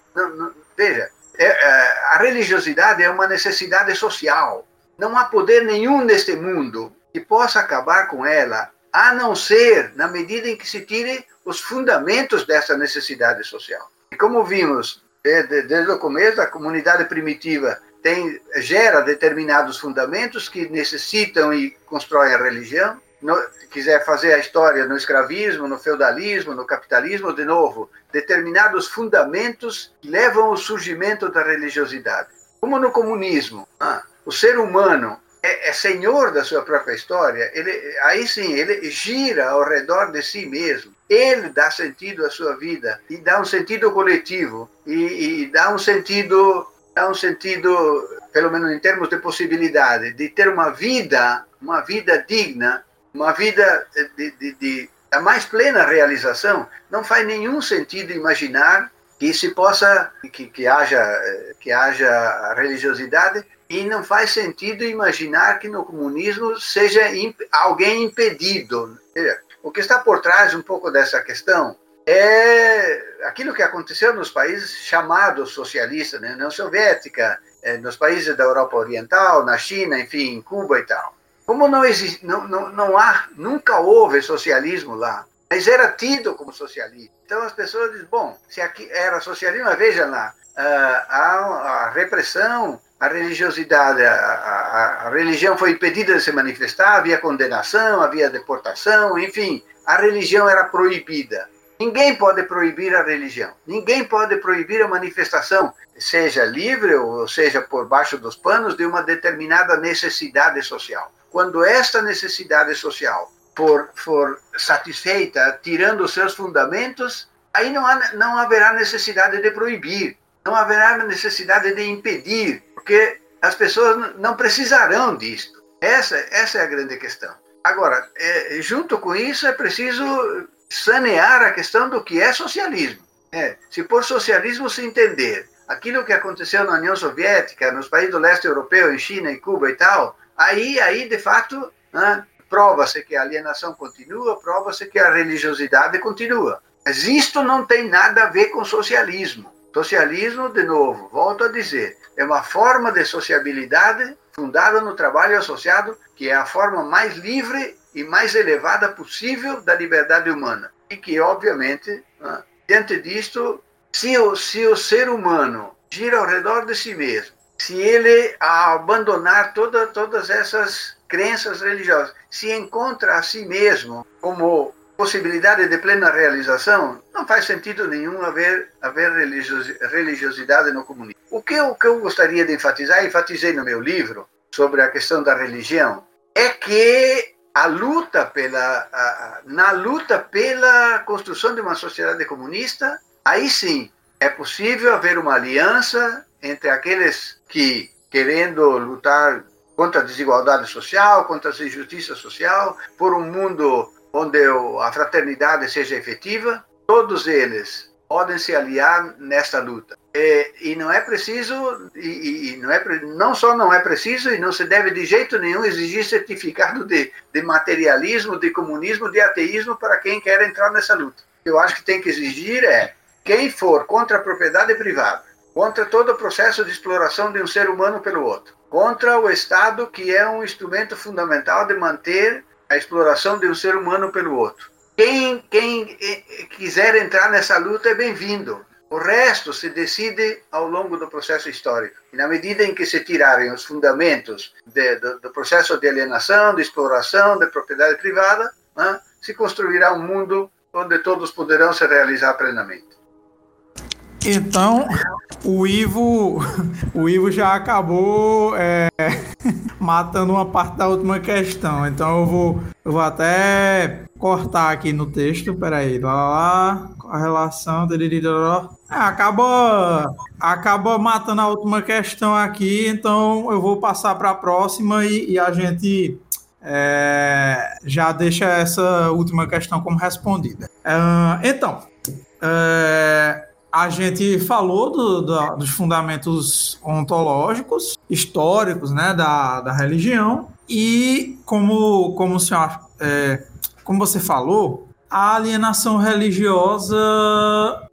Veja, é, é, a religiosidade é uma necessidade social. Não há poder nenhum neste mundo que possa acabar com ela a não ser na medida em que se tire os fundamentos dessa necessidade social. E como vimos desde, desde o começo, a comunidade primitiva tem, gera determinados fundamentos que necessitam e constroem a religião. No, quiser fazer a história no escravismo, no feudalismo, no capitalismo, de novo, determinados fundamentos levam ao surgimento da religiosidade. Como no comunismo, ah, o ser humano é, é, senhor da sua própria história, ele, aí sim, ele gira ao redor de si mesmo. Ele dá sentido à sua vida e dá um sentido coletivo e, e dá um sentido, dá um sentido, pelo menos em termos de possibilidade, de ter uma vida, uma vida digna, uma vida de, de, de a mais plena realização. Não faz nenhum sentido imaginar que se possa que, que haja que haja religiosidade e não faz sentido imaginar que no comunismo seja imp alguém impedido. O que está por trás um pouco dessa questão é aquilo que aconteceu nos países chamados socialistas, na né? União Soviética, eh, nos países da Europa Oriental, na China, enfim, em Cuba e tal. Como não, existe, não, não, não há, nunca houve socialismo lá, mas era tido como socialismo. Então as pessoas dizem, bom, se aqui era socialismo, veja lá, ah, a, a repressão a religiosidade, a, a, a, religião foi impedida de se manifestar, havia condenação, havia deportação, enfim, a religião era proibida. Ninguém pode proibir a religião, ninguém pode proibir a manifestação, seja livre ou seja por baixo dos panos, de uma determinada necessidade social. Quando esta necessidade social for, for satisfeita, tirando os seus fundamentos, aí não, há, não haverá necessidade de proibir, não haverá necessidade de impedir, porque as pessoas não precisarão disto. Essa, essa é a grande questão. Agora, é, junto com isso, é preciso sanear a questão do que é socialismo. É, se por socialismo se entender aquilo que aconteceu na União Soviética, nos países do leste europeu, em China, em Cuba e tal, aí, aí de fato, né, prova-se que a alienação continua, prova-se que a religiosidade continua. Mas isto não tem nada a ver com socialismo. Socialismo, de novo, volto a dizer, é uma forma de sociabilidade fundada no trabalho associado, que é a forma mais livre e mais elevada possível da liberdade humana. E que, obviamente, né, diante disto, se o, se o ser humano gira ao redor de si mesmo, se ele, abandonar toda, todas essas crenças religiosas, se encontra a si mesmo como possibilidade de plena realização, não faz sentido nenhum haver, haver religiosidade no comunismo. O que, eu, o que eu gostaria de enfatizar, enfatizei no meu livro sobre a questão da religião, é que a luta pela, a, na luta pela construção de uma sociedade comunista, aí sim é possível haver uma aliança entre aqueles que, querendo lutar contra a desigualdade social, contra a injustiça social, por um mundo onde a fraternidade seja efetiva, todos eles podem se aliar nesta luta. E, e não é preciso, e, e, não, é, não só não é preciso, e não se deve de jeito nenhum exigir certificado de, de materialismo, de comunismo, de ateísmo para quem quer entrar nessa luta. eu acho que tem que exigir é quem for contra a propriedade privada, contra todo o processo de exploração de um ser humano pelo outro, contra o Estado, que é um instrumento fundamental de manter a exploração de um ser humano pelo outro. Quem, quem eh, quiser entrar nessa luta é bem-vindo. O resto se decide ao longo do processo histórico. E na medida em que se tirarem os fundamentos de, do, do, processo de alienação, de exploração, de propriedade privada, né, se construirá um mundo onde todos poderão se realizar plenamente. Então, o Ivo, o Ivo já acabou é, matando uma parte da última questão. Então eu vou, eu vou até cortar aqui no texto. Peraí, lá, lá, a relação. É, acaba, acaba matando a última questão aqui. Então eu vou passar para a próxima e, e, a gente é, já deixa essa última questão como respondida. É, então. É, a gente falou do, do, dos fundamentos ontológicos, históricos, né, da, da religião, e como, como o senhor, é, como você falou, a alienação religiosa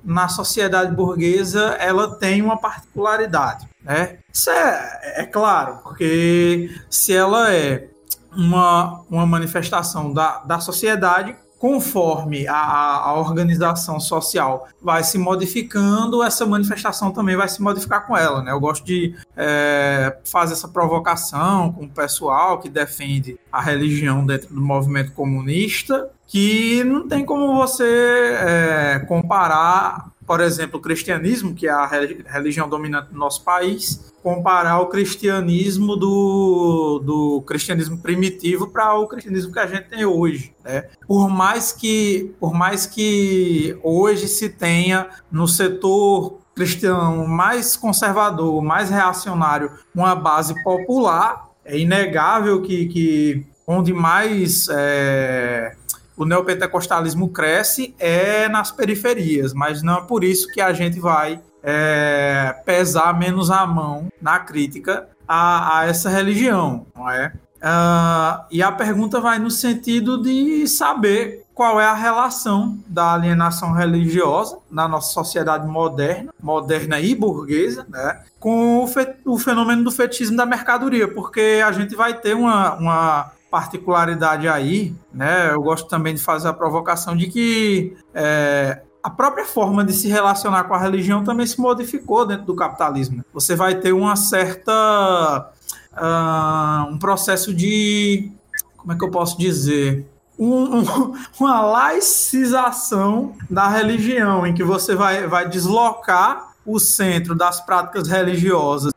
na sociedade burguesa ela tem uma particularidade, né? Isso é, é claro, porque se ela é uma, uma manifestação da, da sociedade, conforme a, a, organização social vai se modificando, essa manifestação também vai se modificar com ela. Né? Eu gosto de é, fazer essa provocação com o pessoal que defende a religião dentro do movimento comunista, que não tem como você é, comparar por exemplo, o cristianismo, que é a religião dominante do nosso país, comparar o cristianismo do, do cristianismo primitivo para o cristianismo que a gente tem hoje. Né? Por, mais que, por mais que hoje se tenha no setor cristão mais conservador, mais reacionário, uma base popular, é inegável que, que onde mais. É, o neopentecostalismo cresce é nas periferias, mas não é por isso que a gente vai é, pesar menos a mão na crítica a, a essa religião, não é? Uh, e a pergunta vai no sentido de saber qual é a relação da alienação religiosa na nossa sociedade moderna, moderna e burguesa, né, com o, o fenômeno do fetichismo da mercadoria, porque a gente vai ter uma, uma particularidade aí, né? Eu gosto também de fazer a provocação de que é, a própria forma de se relacionar com a religião também se modificou dentro do capitalismo. Você vai ter uma certa uh, um processo de como é que eu posso dizer um, um, uma laicização da religião, em que você vai, vai deslocar o centro das práticas religiosas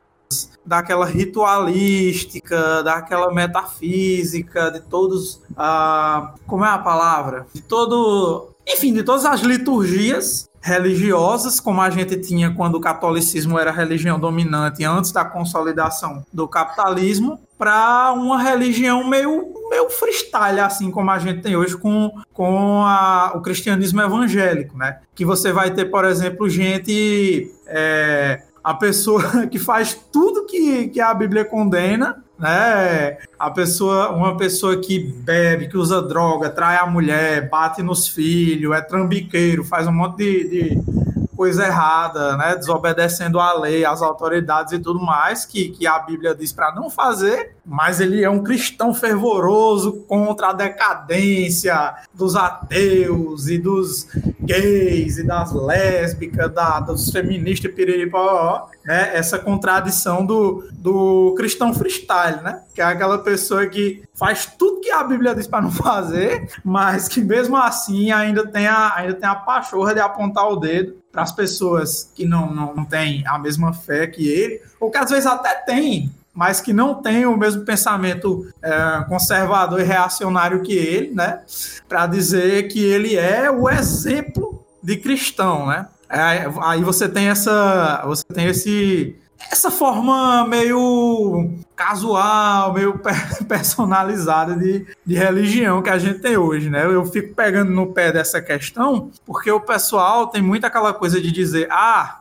daquela ritualística, daquela metafísica, de todos. Ah, como é a palavra? De todo. Enfim, de todas as liturgias religiosas, como a gente tinha quando o catolicismo era a religião dominante antes da consolidação do capitalismo, para uma religião meio, meio freestyle, assim como a gente tem hoje com, com a, o cristianismo evangélico, né? Que você vai ter, por exemplo, gente. É, a pessoa que faz tudo que, que a Bíblia condena, né? A pessoa, uma pessoa que bebe, que usa droga, trai a mulher, bate nos filhos, é trambiqueiro, faz um monte de, de coisa errada, né? Desobedecendo a lei, as autoridades e tudo mais, que, que a Bíblia diz para não fazer, mas ele é um cristão fervoroso contra a decadência dos ateus e dos gays e das lésbicas, da, dos feministas piripó, né? Essa contradição do, do cristão freestyle, né? Que é aquela pessoa que faz tudo que a Bíblia diz para não fazer, mas que mesmo assim ainda tem a, ainda tem a pachorra de apontar o dedo para as pessoas que não, não, não têm a mesma fé que ele, ou que às vezes até têm, mas que não têm o mesmo pensamento é, conservador e reacionário que ele, né? Para dizer que ele é o exemplo de cristão, né? É, aí você tem essa, você tem esse essa forma meio casual, meio personalizada de, de religião que a gente tem hoje, né? Eu fico pegando no pé dessa questão, porque o pessoal tem muito aquela coisa de dizer, ah,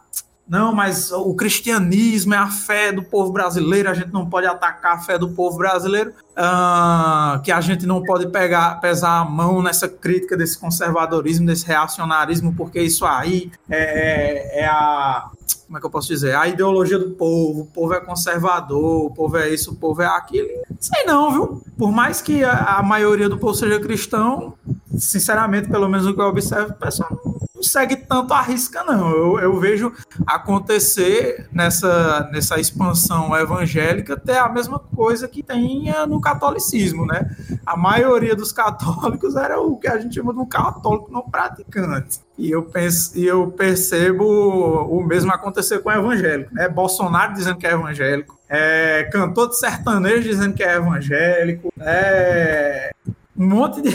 não, mas o cristianismo é a fé do povo brasileiro, a gente não pode atacar a fé do povo brasileiro, uh, que a gente não pode pegar, pesar a mão nessa crítica desse conservadorismo, desse reacionarismo, porque isso aí é, é, é a como é que eu posso dizer? A ideologia do povo, o povo é conservador, o povo é isso, o povo é aquilo. Sei não, viu? Por mais que a, a maioria do povo seja cristão, sinceramente, pelo menos o que eu observo, o pessoal não segue tanto a risca, não. Eu, eu vejo acontecer nessa, nessa expansão evangélica até a mesma coisa que tem no catolicismo, né? A maioria dos católicos era o que a gente chama de um católico não praticante. E eu, penso, e eu percebo o mesmo acontecer com o evangélico, né? Bolsonaro dizendo que é evangélico, é, cantor de sertanejo dizendo que é evangélico, é, um monte de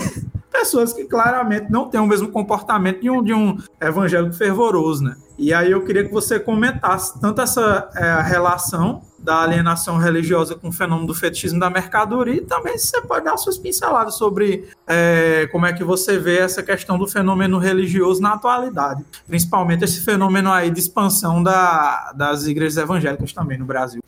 pessoas que claramente não têm o mesmo comportamento de um, de um evangélico fervoroso, né? E aí eu queria que você comentasse tanto essa é, relação da alienação religiosa com o fenômeno do fetichismo da mercadoria e também você pode dar suas pinceladas sobre é, como é que você vê essa questão do fenômeno religioso na atualidade, principalmente esse fenômeno aí de expansão da, das igrejas evangélicas também no Brasil.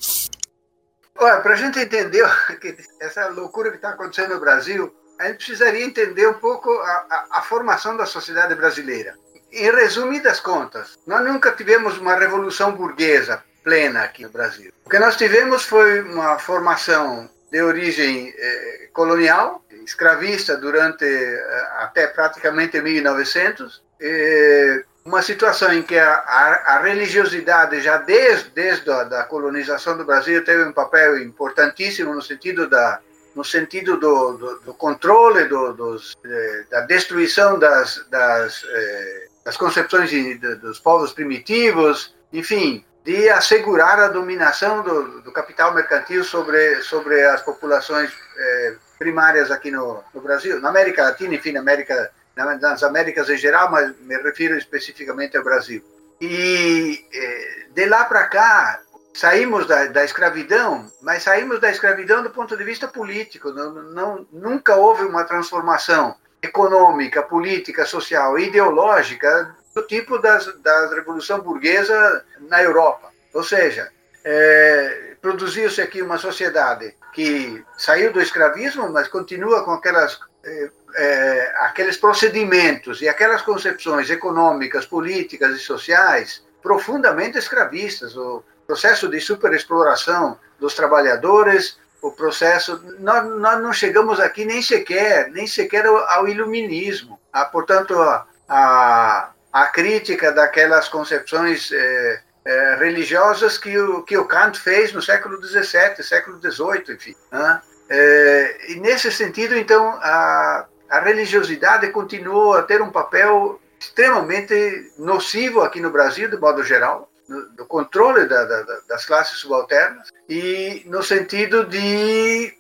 Olha, para a gente entender essa loucura que está acontecendo no Brasil, a gente precisaria entender um pouco a, a, a, formação da sociedade brasileira. Em resumidas contas, nós nunca tivemos uma revolução burguesa plena aqui no Brasil. O que nós tivemos foi uma formação de origem eh, colonial, escravista durante eh, até praticamente 1900, eh, uma situação em que a, a, a, religiosidade já desde, desde a da colonização do Brasil teve um papel importantíssimo no sentido da no sentido do, do, do controle do, dos, eh, da destruição das, das, eh, das concepções de, dos povos primitivos, enfim, de assegurar a dominação do, do capital mercantil sobre, sobre as populações eh, primárias aqui no, no, Brasil, na América Latina, enfim, na América, nas Américas em geral, mas me refiro especificamente ao Brasil. E de lá para cá, saímos da, da, escravidão, mas saímos da escravidão do ponto de vista político. Não, não, nunca houve uma transformação econômica, política, social, ideológica do tipo das, da Revolução Burguesa na Europa. Ou seja, é, produziu-se aqui uma sociedade que saiu do escravismo, mas continua com aquelas, é, é, aqueles procedimentos e aquelas concepções econômicas, políticas e sociais profundamente escravistas. Processo de superexploração dos trabalhadores, o processo. Nós, nós não chegamos aqui nem sequer, nem sequer ao, ao iluminismo. Ah, portanto, a, a, crítica daquelas concepções é, é, religiosas que o, que o Kant fez no século XVII, século XVIII, enfim. É, e nesse sentido, então, a, a religiosidade continuou a ter um papel extremamente nocivo aqui no Brasil, de modo geral, do controle da, da, das classes subalternas e no sentido de,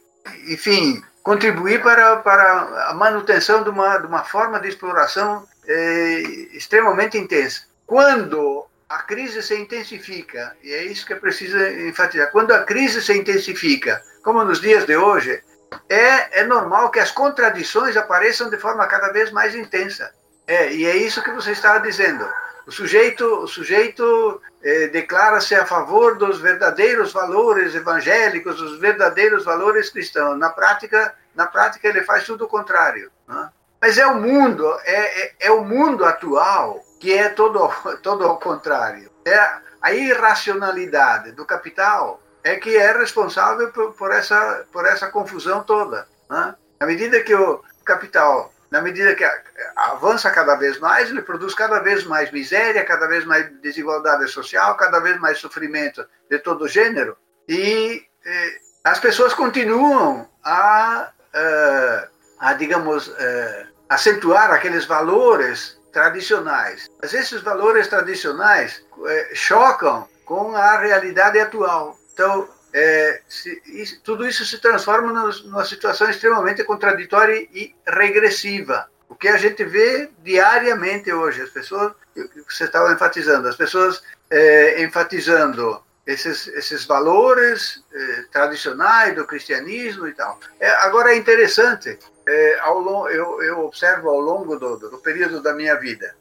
enfim, contribuir para, para a manutenção de uma, de uma forma de exploração é, extremamente intensa. Quando a crise se intensifica, e é isso que é preciso enfatizar, quando a crise se intensifica, como nos dias de hoje, é, é normal que as contradições apareçam de forma cada vez mais intensa. É, e é isso que você estava dizendo. O sujeito, o sujeito eh, declara-se a favor dos verdadeiros valores evangélicos, dos verdadeiros valores cristãos. Na prática, na prática ele faz tudo o contrário. Né? Mas é o mundo, é, é, é, o mundo atual que é todo, todo ao contrário. É a irracionalidade do capital é que é responsável por, por essa, por essa confusão toda. Né? À medida que o capital na medida que avança cada vez mais, ele produz cada vez mais miséria, cada vez mais desigualdade social, cada vez mais sofrimento de todo gênero. E eh, as pessoas continuam a, uh, a digamos, uh, acentuar aqueles valores tradicionais. Mas esses valores tradicionais uh, chocam com a realidade atual. Então, é, se, isso, tudo isso se transforma numa situação extremamente contraditória e regressiva. O que a gente vê diariamente hoje, as pessoas, você estava enfatizando, as pessoas é, enfatizando esses, esses valores é, tradicionais do cristianismo e tal. É, agora é interessante, é, ao, eu, eu observo ao longo do, do período da minha vida,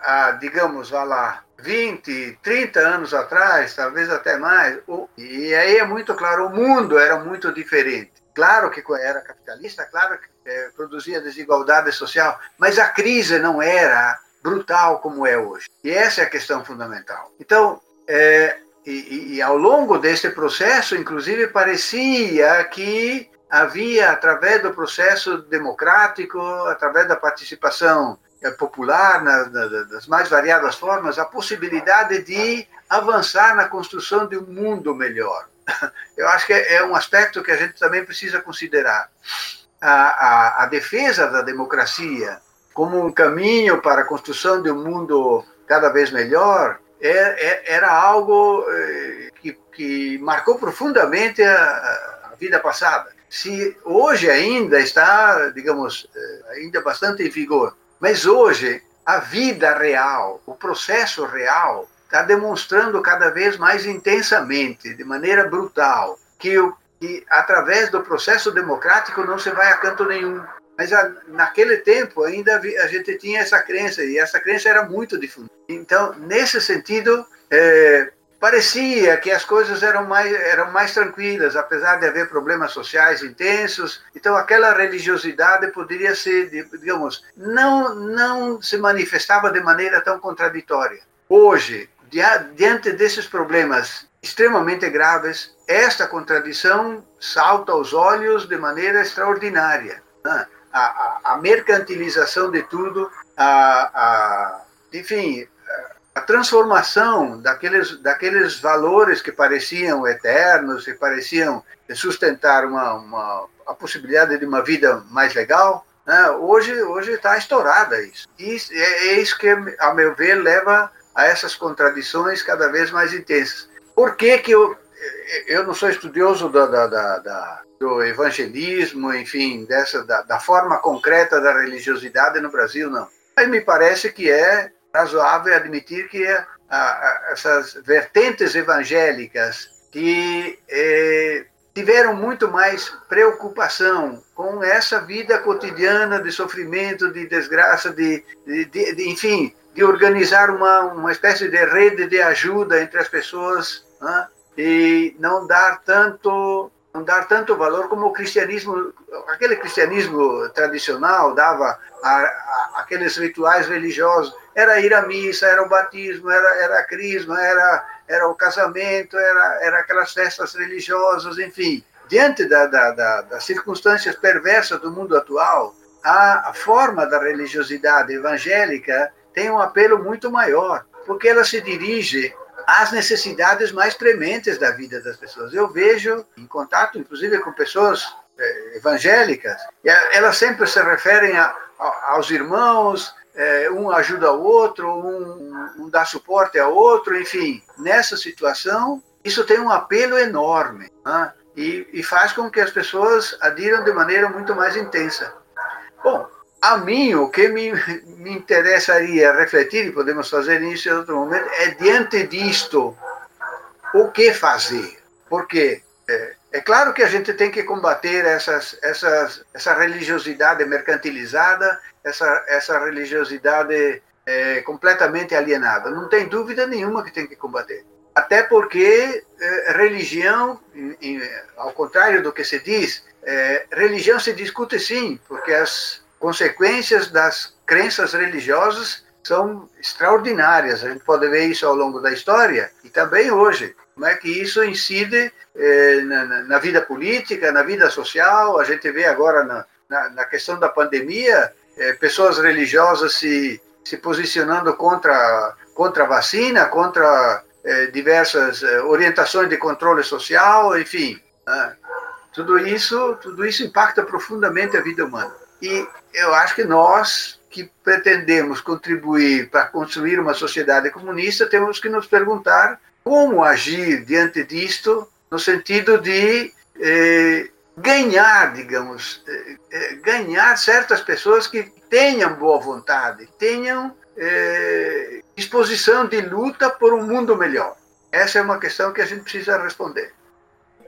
a, digamos, vá lá, 20, 30 anos atrás, talvez até mais, e aí é muito claro, o mundo era muito diferente. Claro que era capitalista, claro que é, produzia desigualdade social, mas a crise não era brutal como é hoje. E essa é a questão fundamental. Então, é, e, e, ao longo desse processo, inclusive, parecia que havia, através do processo democrático, através da participação popular, na, na, das mais variadas formas, a possibilidade de avançar na construção de um mundo melhor. Eu acho que é um aspecto que a gente também precisa considerar. A, a, a defesa da democracia como um caminho para a construção de um mundo cada vez melhor é, é, era algo é, que, que marcou profundamente a, a vida passada se hoje ainda está, digamos, eh, ainda bastante em vigor, mas hoje a vida real, o processo real, está demonstrando cada vez mais intensamente, de maneira brutal, que, que através do processo democrático não se vai a canto nenhum. Mas a, naquele tempo ainda a gente tinha essa crença, e essa crença era muito difundida. Então, nesse sentido, é, parecia que as coisas eram mais, eram mais tranquilas, apesar de haver problemas sociais intensos. Então, aquela religiosidade poderia ser, digamos, não, não se manifestava de maneira tão contraditória. Hoje, diante desses problemas extremamente graves, esta contradição salta aos olhos de maneira extraordinária. Né? A, a, a mercantilização de tudo, a, a enfim, a transformação daqueles, daqueles valores que pareciam eternos e pareciam sustentar uma, uma, a possibilidade de uma vida mais legal, né? hoje hoje está estourada isso. E é, é isso que, a meu ver, leva a essas contradições cada vez mais intensas. Por que, que eu, eu não sou estudioso da, da, da, da do evangelismo, enfim, dessa da, da forma concreta da religiosidade no Brasil, não. Mas me parece que é razoável admitir que a, a, essas vertentes evangélicas que eh, tiveram muito mais preocupação com essa vida cotidiana de sofrimento, de desgraça, de, de, de, de enfim, de organizar uma, uma espécie de rede de ajuda entre as pessoas né? e não dar tanto não dar tanto valor como o cristianismo, aquele cristianismo tradicional dava a, a, aqueles rituais religiosos era ir à missa, era o batismo, era, era a crisma, era, era o casamento, era, era aquelas festas religiosas, enfim. Diante da, da, da, das circunstâncias perversas do mundo atual, a, a forma da religiosidade evangélica tem um apelo muito maior, porque ela se dirige às necessidades mais prementes da vida das pessoas. Eu vejo, em contato, inclusive, com pessoas eh, evangélicas, elas sempre se referem a, a, aos irmãos, é, um ajuda o outro, um, um dá suporte ao outro, enfim. Nessa situação, isso tem um apelo enorme né? e, e faz com que as pessoas adiram de maneira muito mais intensa. Bom, a mim, o que me, me interessaria refletir, e podemos fazer isso em outro momento, é diante disto, o que fazer? Porque é, é claro que a gente tem que combater essas, essas, essa religiosidade mercantilizada essa, essa religiosidade é, completamente alienada. Não tem dúvida nenhuma que tem que combater. Até porque é, religião, em, em, ao contrário do que se diz, é, religião se discute sim, porque as consequências das crenças religiosas são extraordinárias. A gente pode ver isso ao longo da história e também hoje. Como é que isso incide eh, na, na, vida política, na vida social? A gente vê agora na, na, na questão da pandemia é, pessoas religiosas se, se posicionando contra, contra a vacina, contra é, diversas é, orientações de controle social, enfim. Né? Tudo isso, tudo isso impacta profundamente a vida humana. E eu acho que nós que pretendemos contribuir para construir uma sociedade comunista temos que nos perguntar como agir diante disto no sentido de eh, ganhar, digamos, eh, eh, ganhar certas pessoas que tenham boa vontade, tenham é, disposição de luta por um mundo melhor. Essa é uma questão que a gente precisa responder.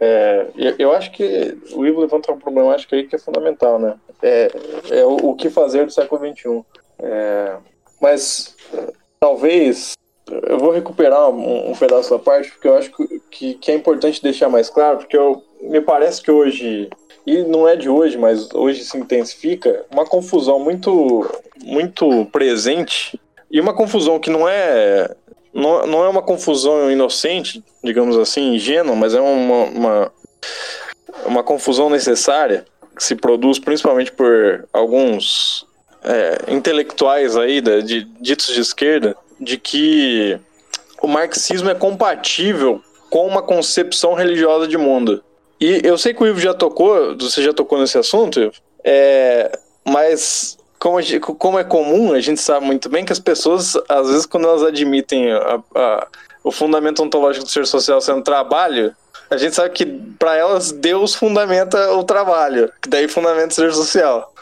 É, eu acho que o Ivo levanta uma problemática aí que é fundamental, né? É, é o, o, que fazer do século XXI. É, mas talvez eu vou recuperar um, um, pedaço da parte, porque eu acho que, que é importante deixar mais claro, porque eu, me parece que hoje, e não é de hoje, mas hoje se intensifica, uma confusão muito, muito presente, e uma confusão que não é, não, não é uma confusão inocente, digamos assim, ingênua, mas é uma, uma, uma confusão necessária, que se produz principalmente por alguns é, intelectuais aí, de, de ditos de esquerda, de que o marxismo é compatível com uma concepção religiosa de mundo. E eu sei que o Ivo já tocou, você já tocou nesse assunto, Ivo, é, mas como, gente, como, é comum, a gente sabe muito bem que as pessoas, às vezes, quando elas admitem a, a, o fundamento ontológico do ser social sendo trabalho, a gente sabe que para elas Deus fundamenta o trabalho, que daí fundamenta o ser social.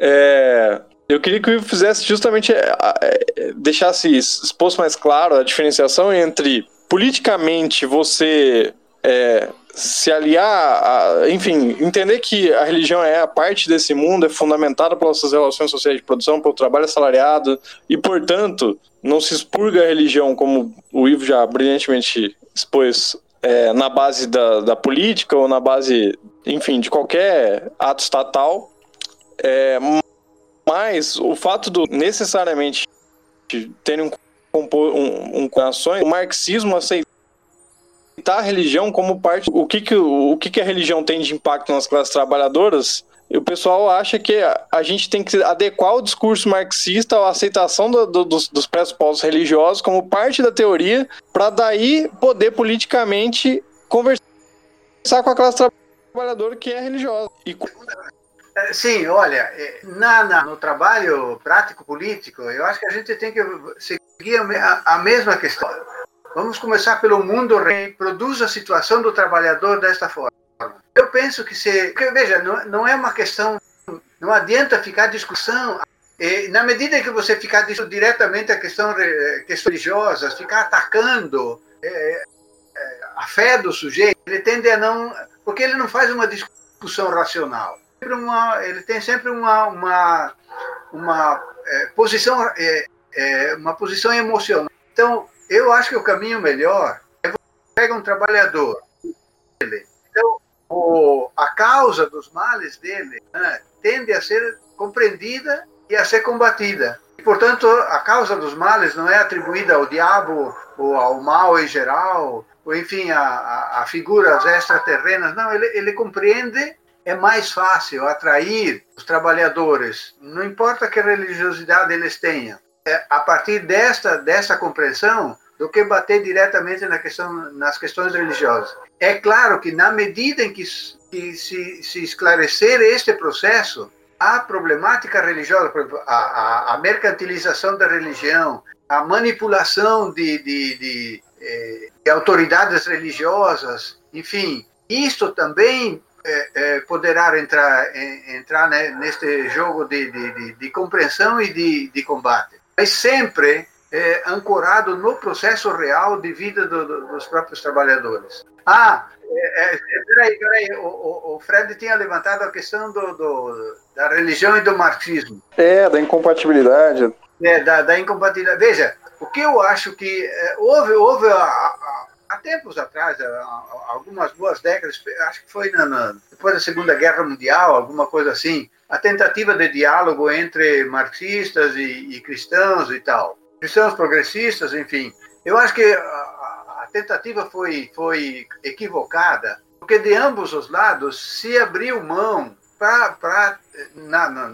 É, eu queria que o Ivo fizesse justamente é, é, deixasse exposto mais claro a diferenciação entre politicamente você é, se aliar, a, enfim, entender que a religião é a parte desse mundo, é fundamentada pelas suas relações sociais de produção, pelo trabalho assalariado, e, portanto, não se expurga a religião, como o Ivo já brilhantemente expôs, é, na base da, da política ou na base, enfim, de qualquer ato estatal, é, mas o fato do necessariamente terem um, um, um ações, o marxismo aceitar a religião como parte. O que, que, o que, que a religião tem de impacto nas classes trabalhadoras? E o pessoal acha que a gente tem que adequar o discurso marxista à aceitação do, do, dos, dos pressupostos religiosos como parte da teoria, para daí poder politicamente conversar com a classe trabalhadora que é religiosa. E sim, olha, é, na, na, no trabalho prático político, eu acho que a gente tem que seguir a, a mesma questão. Vamos começar pelo mundo que produz a situação do trabalhador desta forma. Eu penso que se. Veja, não, não é uma questão. Não adianta ficar discussão. E, na medida que você ficar diretamente a questão, questão religiosa, ficar atacando é, é, a fé do sujeito, ele tende a não. Porque ele não faz uma discussão racional uma, ele tem sempre uma, uma, uma é, posição, é, é, uma posição emocional. Então, eu acho que o caminho melhor é você pega um trabalhador, então o, a causa dos males dele né, tende a ser compreendida e a ser combatida. E, portanto, a causa dos males não é atribuída ao diabo ou ao mal em geral, ou enfim, a, a, a figuras extraterrenas. Não, ele, ele compreende é mais fácil atrair os trabalhadores, não importa que religiosidade eles tenham, é, a partir desta, desta compreensão, do que bater diretamente na questão, nas questões religiosas. É claro que, na medida em que, que se, se esclarecer este processo, a problemática religiosa, a, a, a mercantilização da religião, a manipulação de, de, de, eh, de autoridades religiosas, enfim, isto também é, é, poderá entrar, entrar né, neste jogo de, de, de, compreensão e de, de combate. Mas sempre é, ancorado no processo real de vida do, do, dos próprios trabalhadores. Ah, é, é, peraí, peraí, o, o, Fred tinha levantado a questão do, do, da religião e do marxismo. É, da incompatibilidade. É, da, da incompatibilidade. Veja, o que eu acho que é, houve, houve a, a, há tempos atrás, algumas boas décadas, acho que foi na, na, depois da Segunda Guerra Mundial, alguma coisa assim, a tentativa de diálogo entre marxistas e, e cristãos e tal, cristãos progressistas, enfim. Eu acho que a, a tentativa foi, foi equivocada, porque de ambos os lados se abriu mão para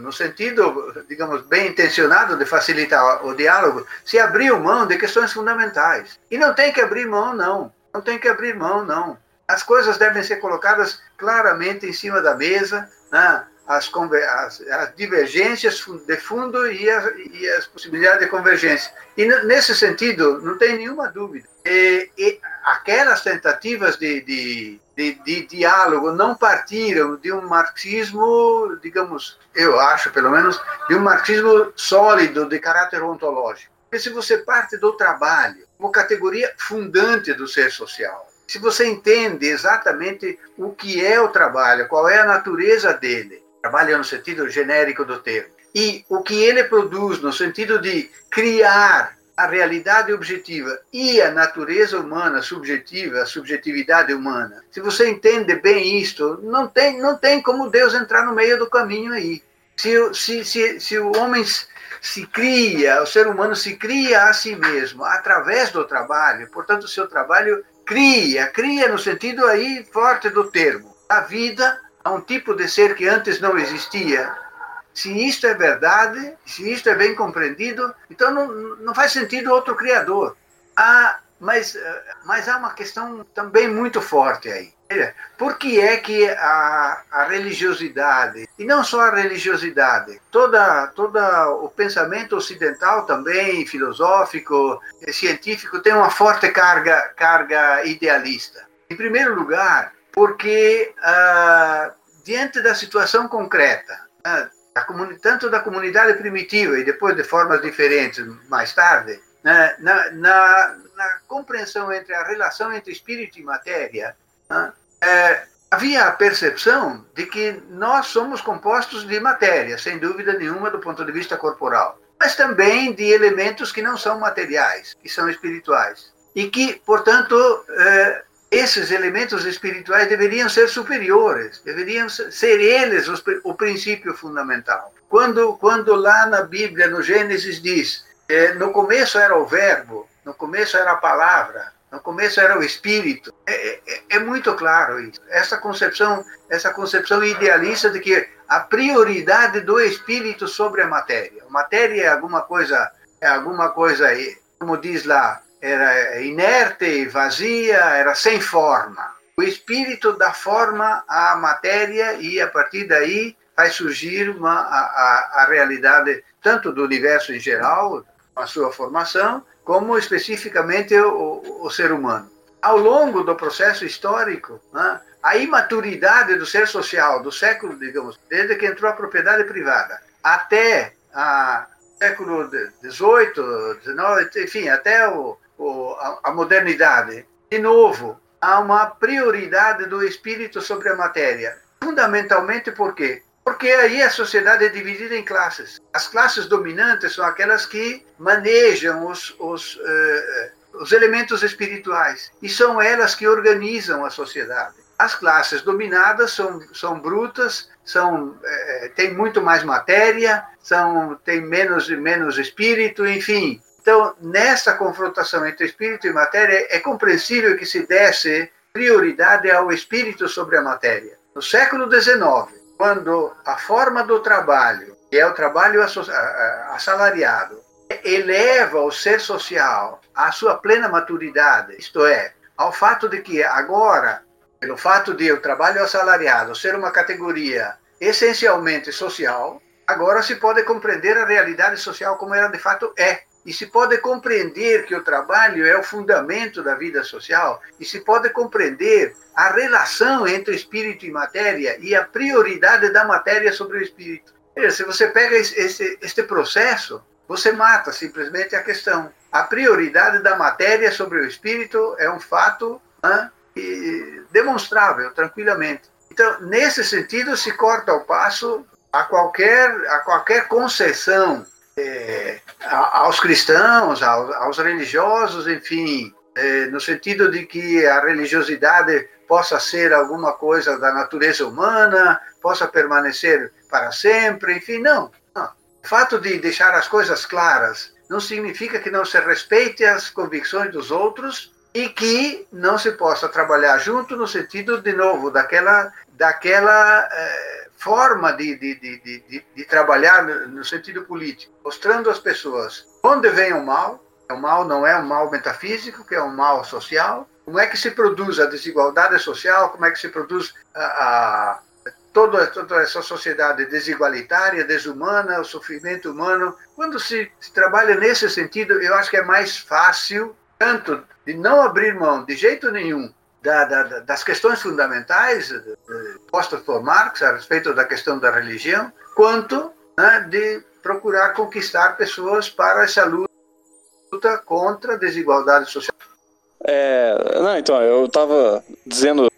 no sentido, digamos, bem intencionado de facilitar o diálogo, se abriu mão de questões fundamentais. E não tem que abrir mão, não. Não tem que abrir mão, não. As coisas devem ser colocadas claramente em cima da mesa, né? as, as, as, divergências de fundo e e as, possibilidades de convergência. E nesse sentido, não tem nenhuma dúvida. E, e aquelas tentativas de, de, de, de, diálogo não partiram de um marxismo, digamos, eu acho pelo menos, de um marxismo sólido, de caráter ontológico. Porque se você parte do trabalho como categoria fundante do ser social, se você entende exatamente o que é o trabalho, qual é a natureza dele, trabalho no sentido genérico do termo, e o que ele produz no sentido de criar a realidade objetiva e a natureza humana subjetiva, a subjetividade humana, se você entende bem isto, não tem, não tem como Deus entrar no meio do caminho aí. Se, se, se, se o homem se cria, o ser humano se cria a si mesmo através do trabalho, portanto, o seu trabalho cria, cria no sentido aí forte do termo, a vida a um tipo de ser que antes não existia, se isto é verdade, se isto é bem compreendido, então não, não faz sentido outro criador. Ah, mas, mas há uma questão também muito forte aí. Por que é que a, a religiosidade, e não só a religiosidade, toda, toda o pensamento ocidental também, filosófico, científico, tem uma forte carga, carga idealista? Em primeiro lugar, porque ah, diante da situação concreta, ah, tanto da comunidade primitiva e depois de formas diferentes mais tarde, né, na, na, na, compreensão entre a relação entre espírito e matéria, né, é, havia a percepção de que nós somos compostos de matéria, sem dúvida nenhuma, do ponto de vista corporal, mas também de elementos que não são materiais, que são espirituais. E que, portanto, é, esses elementos espirituais deveriam ser superiores, deveriam ser eles os, o princípio fundamental. Quando, quando lá na Bíblia, no Gênesis, diz: é, no começo era o Verbo, no começo era a palavra, no começo era o Espírito, é, é, é muito claro isso. Essa concepção, essa concepção idealista de que a prioridade do Espírito sobre a matéria. A matéria é alguma coisa, é alguma coisa, como diz lá, era inerte, vazia, era sem forma. O espírito dá forma à matéria e a partir daí vai surgir uma, a, a, realidade tanto do universo em geral, a sua formação, como especificamente o, o ser humano. Ao longo do processo histórico, né, a imaturidade do ser social do século, digamos, desde que entrou a propriedade privada até a século XVIII, XIX, enfim, até o, a modernidade. De novo, há uma prioridade do espírito sobre a matéria. Fundamentalmente por quê? Porque aí a sociedade é dividida em classes. As classes dominantes são aquelas que manejam os, os, uh, os elementos espirituais e são elas que organizam a sociedade. As classes dominadas são, são brutas, são, é, têm muito mais matéria, são, têm menos menos espírito, enfim, então, nessa confrontação entre espírito e matéria, é compreensível que se desse prioridade ao espírito sobre a matéria. No século XIX, quando a forma do trabalho, que é o trabalho assalariado, eleva o ser social à sua plena maturidade, isto é, ao fato de que agora, pelo fato de o trabalho assalariado ser uma categoria essencialmente social, agora se pode compreender a realidade social como ela de fato é e se pode compreender que o trabalho é o fundamento da vida social, e se pode compreender a relação entre espírito e matéria e a prioridade da matéria sobre o espírito. Se você pega esse, este processo, você mata simplesmente a questão. A prioridade da matéria sobre o espírito é um fato né, demonstrável, tranquilamente. Então, nesse sentido, se corta o passo a qualquer, a qualquer concessão é, aos cristãos, aos, aos religiosos, enfim, é, no sentido de que a religiosidade possa ser alguma coisa da natureza humana, possa permanecer para sempre, enfim, não. não. O fato de deixar as coisas claras não significa que não se respeite as convicções dos outros e que não se possa trabalhar junto no sentido, de novo, daquela, daquela é, forma de, de, de, de, trabalhar no sentido político, mostrando às pessoas onde vem o mal, o mal não é um mal metafísico, que é um mal social, como é que se produz a desigualdade social, como é que se produz a, a toda, toda essa sociedade desigualitária, desumana, o sofrimento humano. Quando se, se trabalha nesse sentido, eu acho que é mais fácil, tanto de não abrir mão de jeito nenhum da, da, das questões fundamentais postas por Marx a respeito da questão da religião, quanto né, de procurar conquistar pessoas para essa luta contra a desigualdade social. É, não, então, eu estava dizendo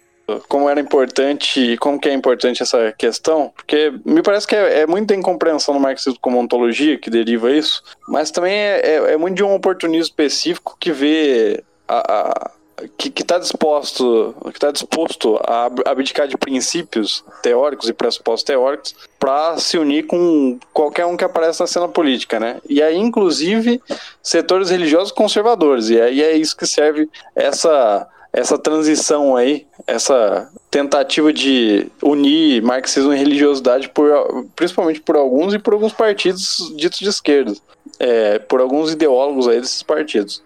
como era importante, como que é importante essa questão, porque me parece que é, é muita incompreensão no marxismo como ontologia que deriva isso, mas também é, é, é muito de um oportunismo específico que vê a, a que está disposto, que tá disposto a abdicar de princípios teóricos e pressupostos teóricos para se unir com qualquer um que aparece na cena política, né? E aí, inclusive, setores religiosos conservadores. E aí é isso que serve essa essa transição aí, essa tentativa de unir marxismo e religiosidade, por, principalmente por alguns e por alguns partidos ditos de esquerda, é, por alguns ideólogos aí desses partidos.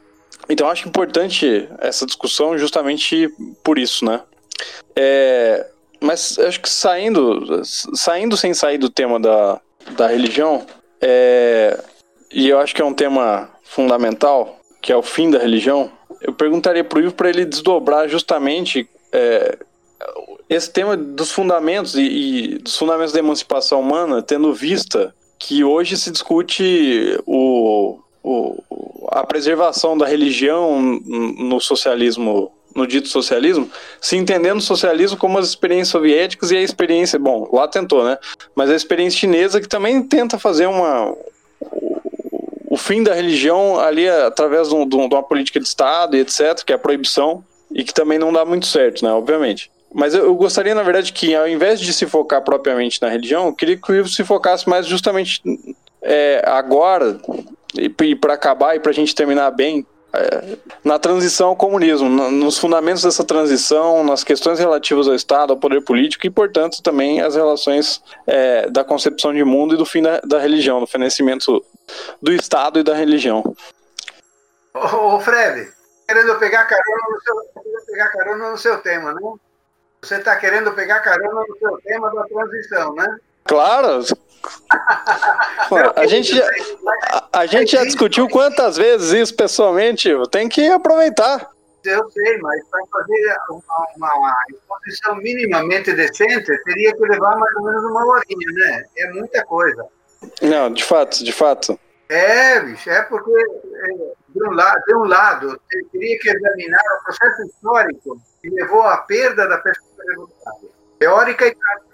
Então acho importante essa discussão justamente por isso, né? É, mas acho que saindo, saindo sem sair do tema da, da religião, é, e eu acho que é um tema fundamental, que é o fim da religião, eu perguntaria para o Ivo para ele desdobrar justamente é, esse tema dos fundamentos e, e, dos fundamentos da emancipação humana, tendo vista que hoje se discute o, o, a preservação da religião no socialismo, no dito socialismo, se entendendo o socialismo como as experiências soviéticas e a experiência, bom, lá tentou, né? Mas a experiência chinesa que também tenta fazer uma, o fim da religião ali através de, um, de, uma política de Estado e etc., que é a proibição, e que também não dá muito certo, né, obviamente. Mas eu, gostaria, na verdade, que ao invés de se focar propriamente na religião, eu queria que o livro se focasse mais justamente é, agora, e, para acabar e para a gente terminar bem, é, na transição ao comunismo, nos fundamentos dessa transição, nas questões relativas ao Estado, ao poder político e, portanto, também as relações é, da concepção de mundo e do fim da, da religião, do financiamento do Estado e da religião. Ô, ô Fred, querendo pegar carona no seu, pegar carona no seu tema, não? Você está querendo pegar carona no seu tema da transição, né? Claro. a gente, já, a, a gente já discutiu quantas vezes isso pessoalmente, tem que aproveitar. Eu sei, mas para fazer uma, uma, exposição minimamente decente, teria que levar mais ou menos uma horinha, né? É muita coisa. Não, de fato, de fato. É, bicho, é porque, é, de um lado, de um lado teria que examinar o processo histórico que levou à perda da perspectiva revolucionária, teórica e praticamente.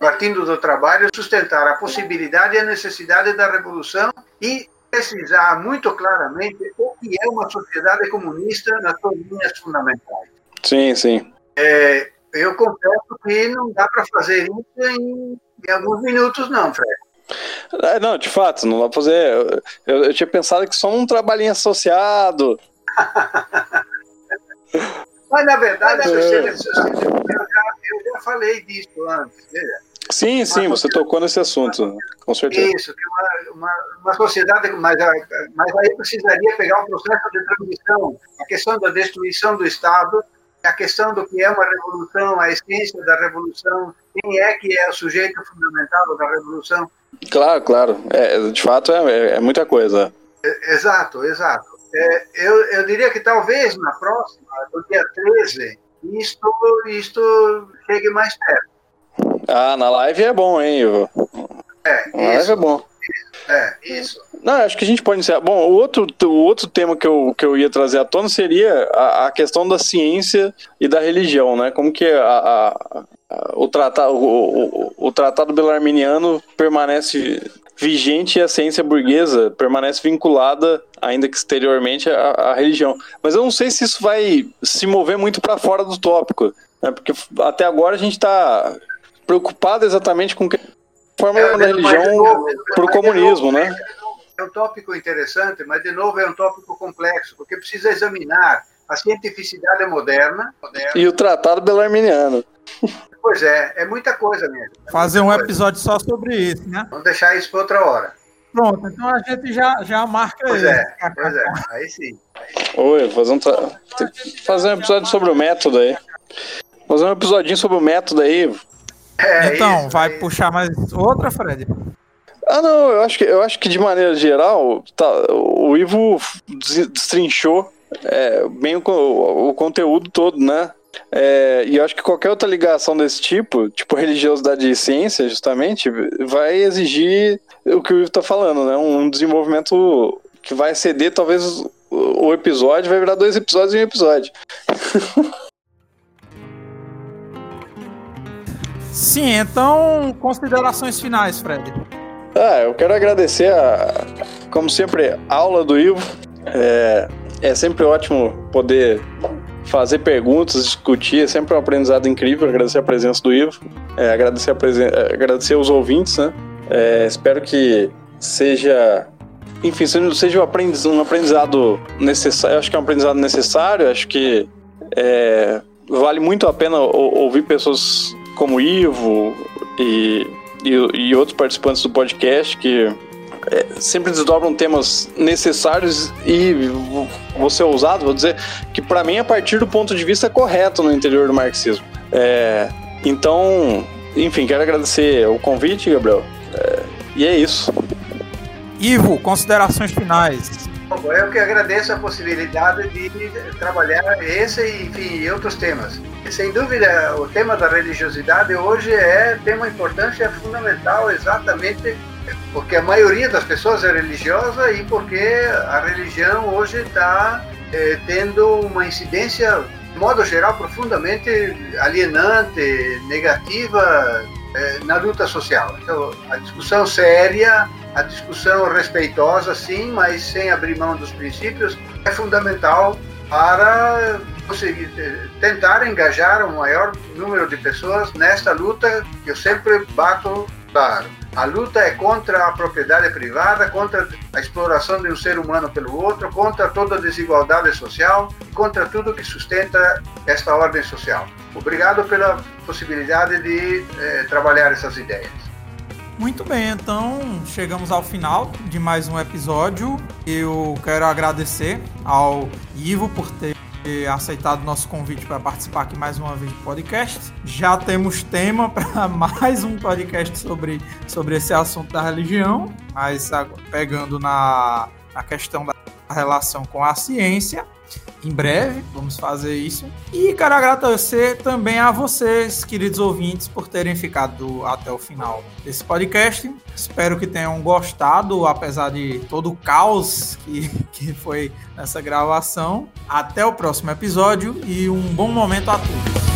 Partindo do trabalho, sustentar a possibilidade e a necessidade da revolução e precisar muito claramente o que é uma sociedade comunista nas suas linhas fundamentais. Sim, sim. É, eu confesso que não dá para fazer isso em, em, alguns minutos, não, Fred. É, não, de fato, não dá para fazer. Eu, eu, tinha pensado que só um trabalhinho associado. Mas, na verdade, é. eu, já, eu, já, falei disso antes. Veja. Sim, sim, você tocou nesse assunto, com certeza. Isso, uma, uma, uma sociedade, mas, mas aí precisaria pegar um processo de transição, a questão da destruição do Estado, a questão do que é uma revolução, a essência da revolução, quem é que é o sujeito fundamental da revolução. Claro, claro. É, de fato, é, é muita coisa. É, exato, exato. É, eu, eu diria que talvez na próxima, no dia 13, isto, isto chegue mais perto. Ah, na live é bom, hein, Ivo? É, na live é bom. É, isso. Não, acho que a gente pode iniciar. Bom, o outro, o outro tema que eu, que eu ia trazer à tona seria a, a questão da ciência e da religião, né? Como que a, a, a o, tratado, o, o, o tratado belarminiano permanece vigente e a ciência burguesa permanece vinculada, ainda que exteriormente, à, à religião. Mas eu não sei se isso vai se mover muito para fora do tópico, né? porque até agora a gente está preocupado exatamente com que forma é, da religião para o comunismo, né? É um tópico interessante, mas de novo é um tópico complexo, porque precisa examinar a cientificidade moderna, moderna. e o tratado belarminiano. Pois é, é muita coisa mesmo. É Fazer um coisa. episódio só sobre isso, né? Vamos deixar isso para outra hora. Pronto, então a gente já, já marca pois É, pois é, aí sim. Oi, fazer um, tra... fazer um episódio sobre o método aí. Fazer um episodinho sobre o método aí. É, então, isso, vai é puxar mais outra, Fred? Ah, não, eu acho que, eu acho que de maneira geral, tá, o Ivo destrinchou é, bem o, o, conteúdo todo, né? É, e eu acho que qualquer outra ligação desse tipo, tipo religiosidade e ciência, justamente, vai exigir o que o Ivo está falando, né? Um desenvolvimento que vai ceder, talvez o episódio vai virar dois episódios em um episódio. Sim, então, considerações finais, Fred. Ah, eu quero agradecer a, como sempre, a aula do Ivo. É, é sempre ótimo poder fazer perguntas, discutir, é sempre um aprendizado incrível. Agradecer a presença do Ivo, é, agradecer, a presen é, agradecer os ouvintes, né? É, espero que seja, enfim, seja um aprendizado, um aprendizado necessário. Acho que é um aprendizado necessário. Acho que é, vale muito a pena ouvir pessoas como Ivo e, e, e outros participantes do podcast que é, sempre desdobram temas necessários e vou ser ousado, vou dizer que para mim a partir do ponto de vista correto no interior do marxismo. É, então, enfim, quero agradecer o convite, Gabriel. É, e é isso. Ivo, considerações finais. Eu que agradeço a possibilidade de trabalhar esse enfim, e outros temas. Sem dúvida, o tema da religiosidade hoje é tema importante, é fundamental exatamente porque a maioria das pessoas é religiosa e porque a religião hoje está é, tendo uma incidência, de modo geral, profundamente alienante, negativa é, na luta social. Então, a discussão séria, a discussão respeitosa, sim, mas sem abrir mão dos princípios, é fundamental para conseguir tentar engajar o maior número de pessoas nesta luta que eu sempre bato claro. A luta é contra a propriedade privada, contra a exploração de um ser humano pelo outro, contra toda a desigualdade social, contra tudo que sustenta esta ordem social. Obrigado pela possibilidade de eh, trabalhar essas ideias. Muito bem, então chegamos ao final de mais um episódio. Eu quero agradecer ao Ivo por ter aceitado nosso convite para participar aqui mais uma vez do podcast. Já temos tema para mais um podcast sobre, sobre esse assunto da religião, mas pegando na, na questão da relação com a ciência. Em breve, vamos fazer isso. E quero agradecer também a vocês, queridos ouvintes, por terem ficado até o final desse podcast. Espero que tenham gostado, apesar de todo o caos que, que foi nessa gravação. Até o próximo episódio e um bom momento a todos.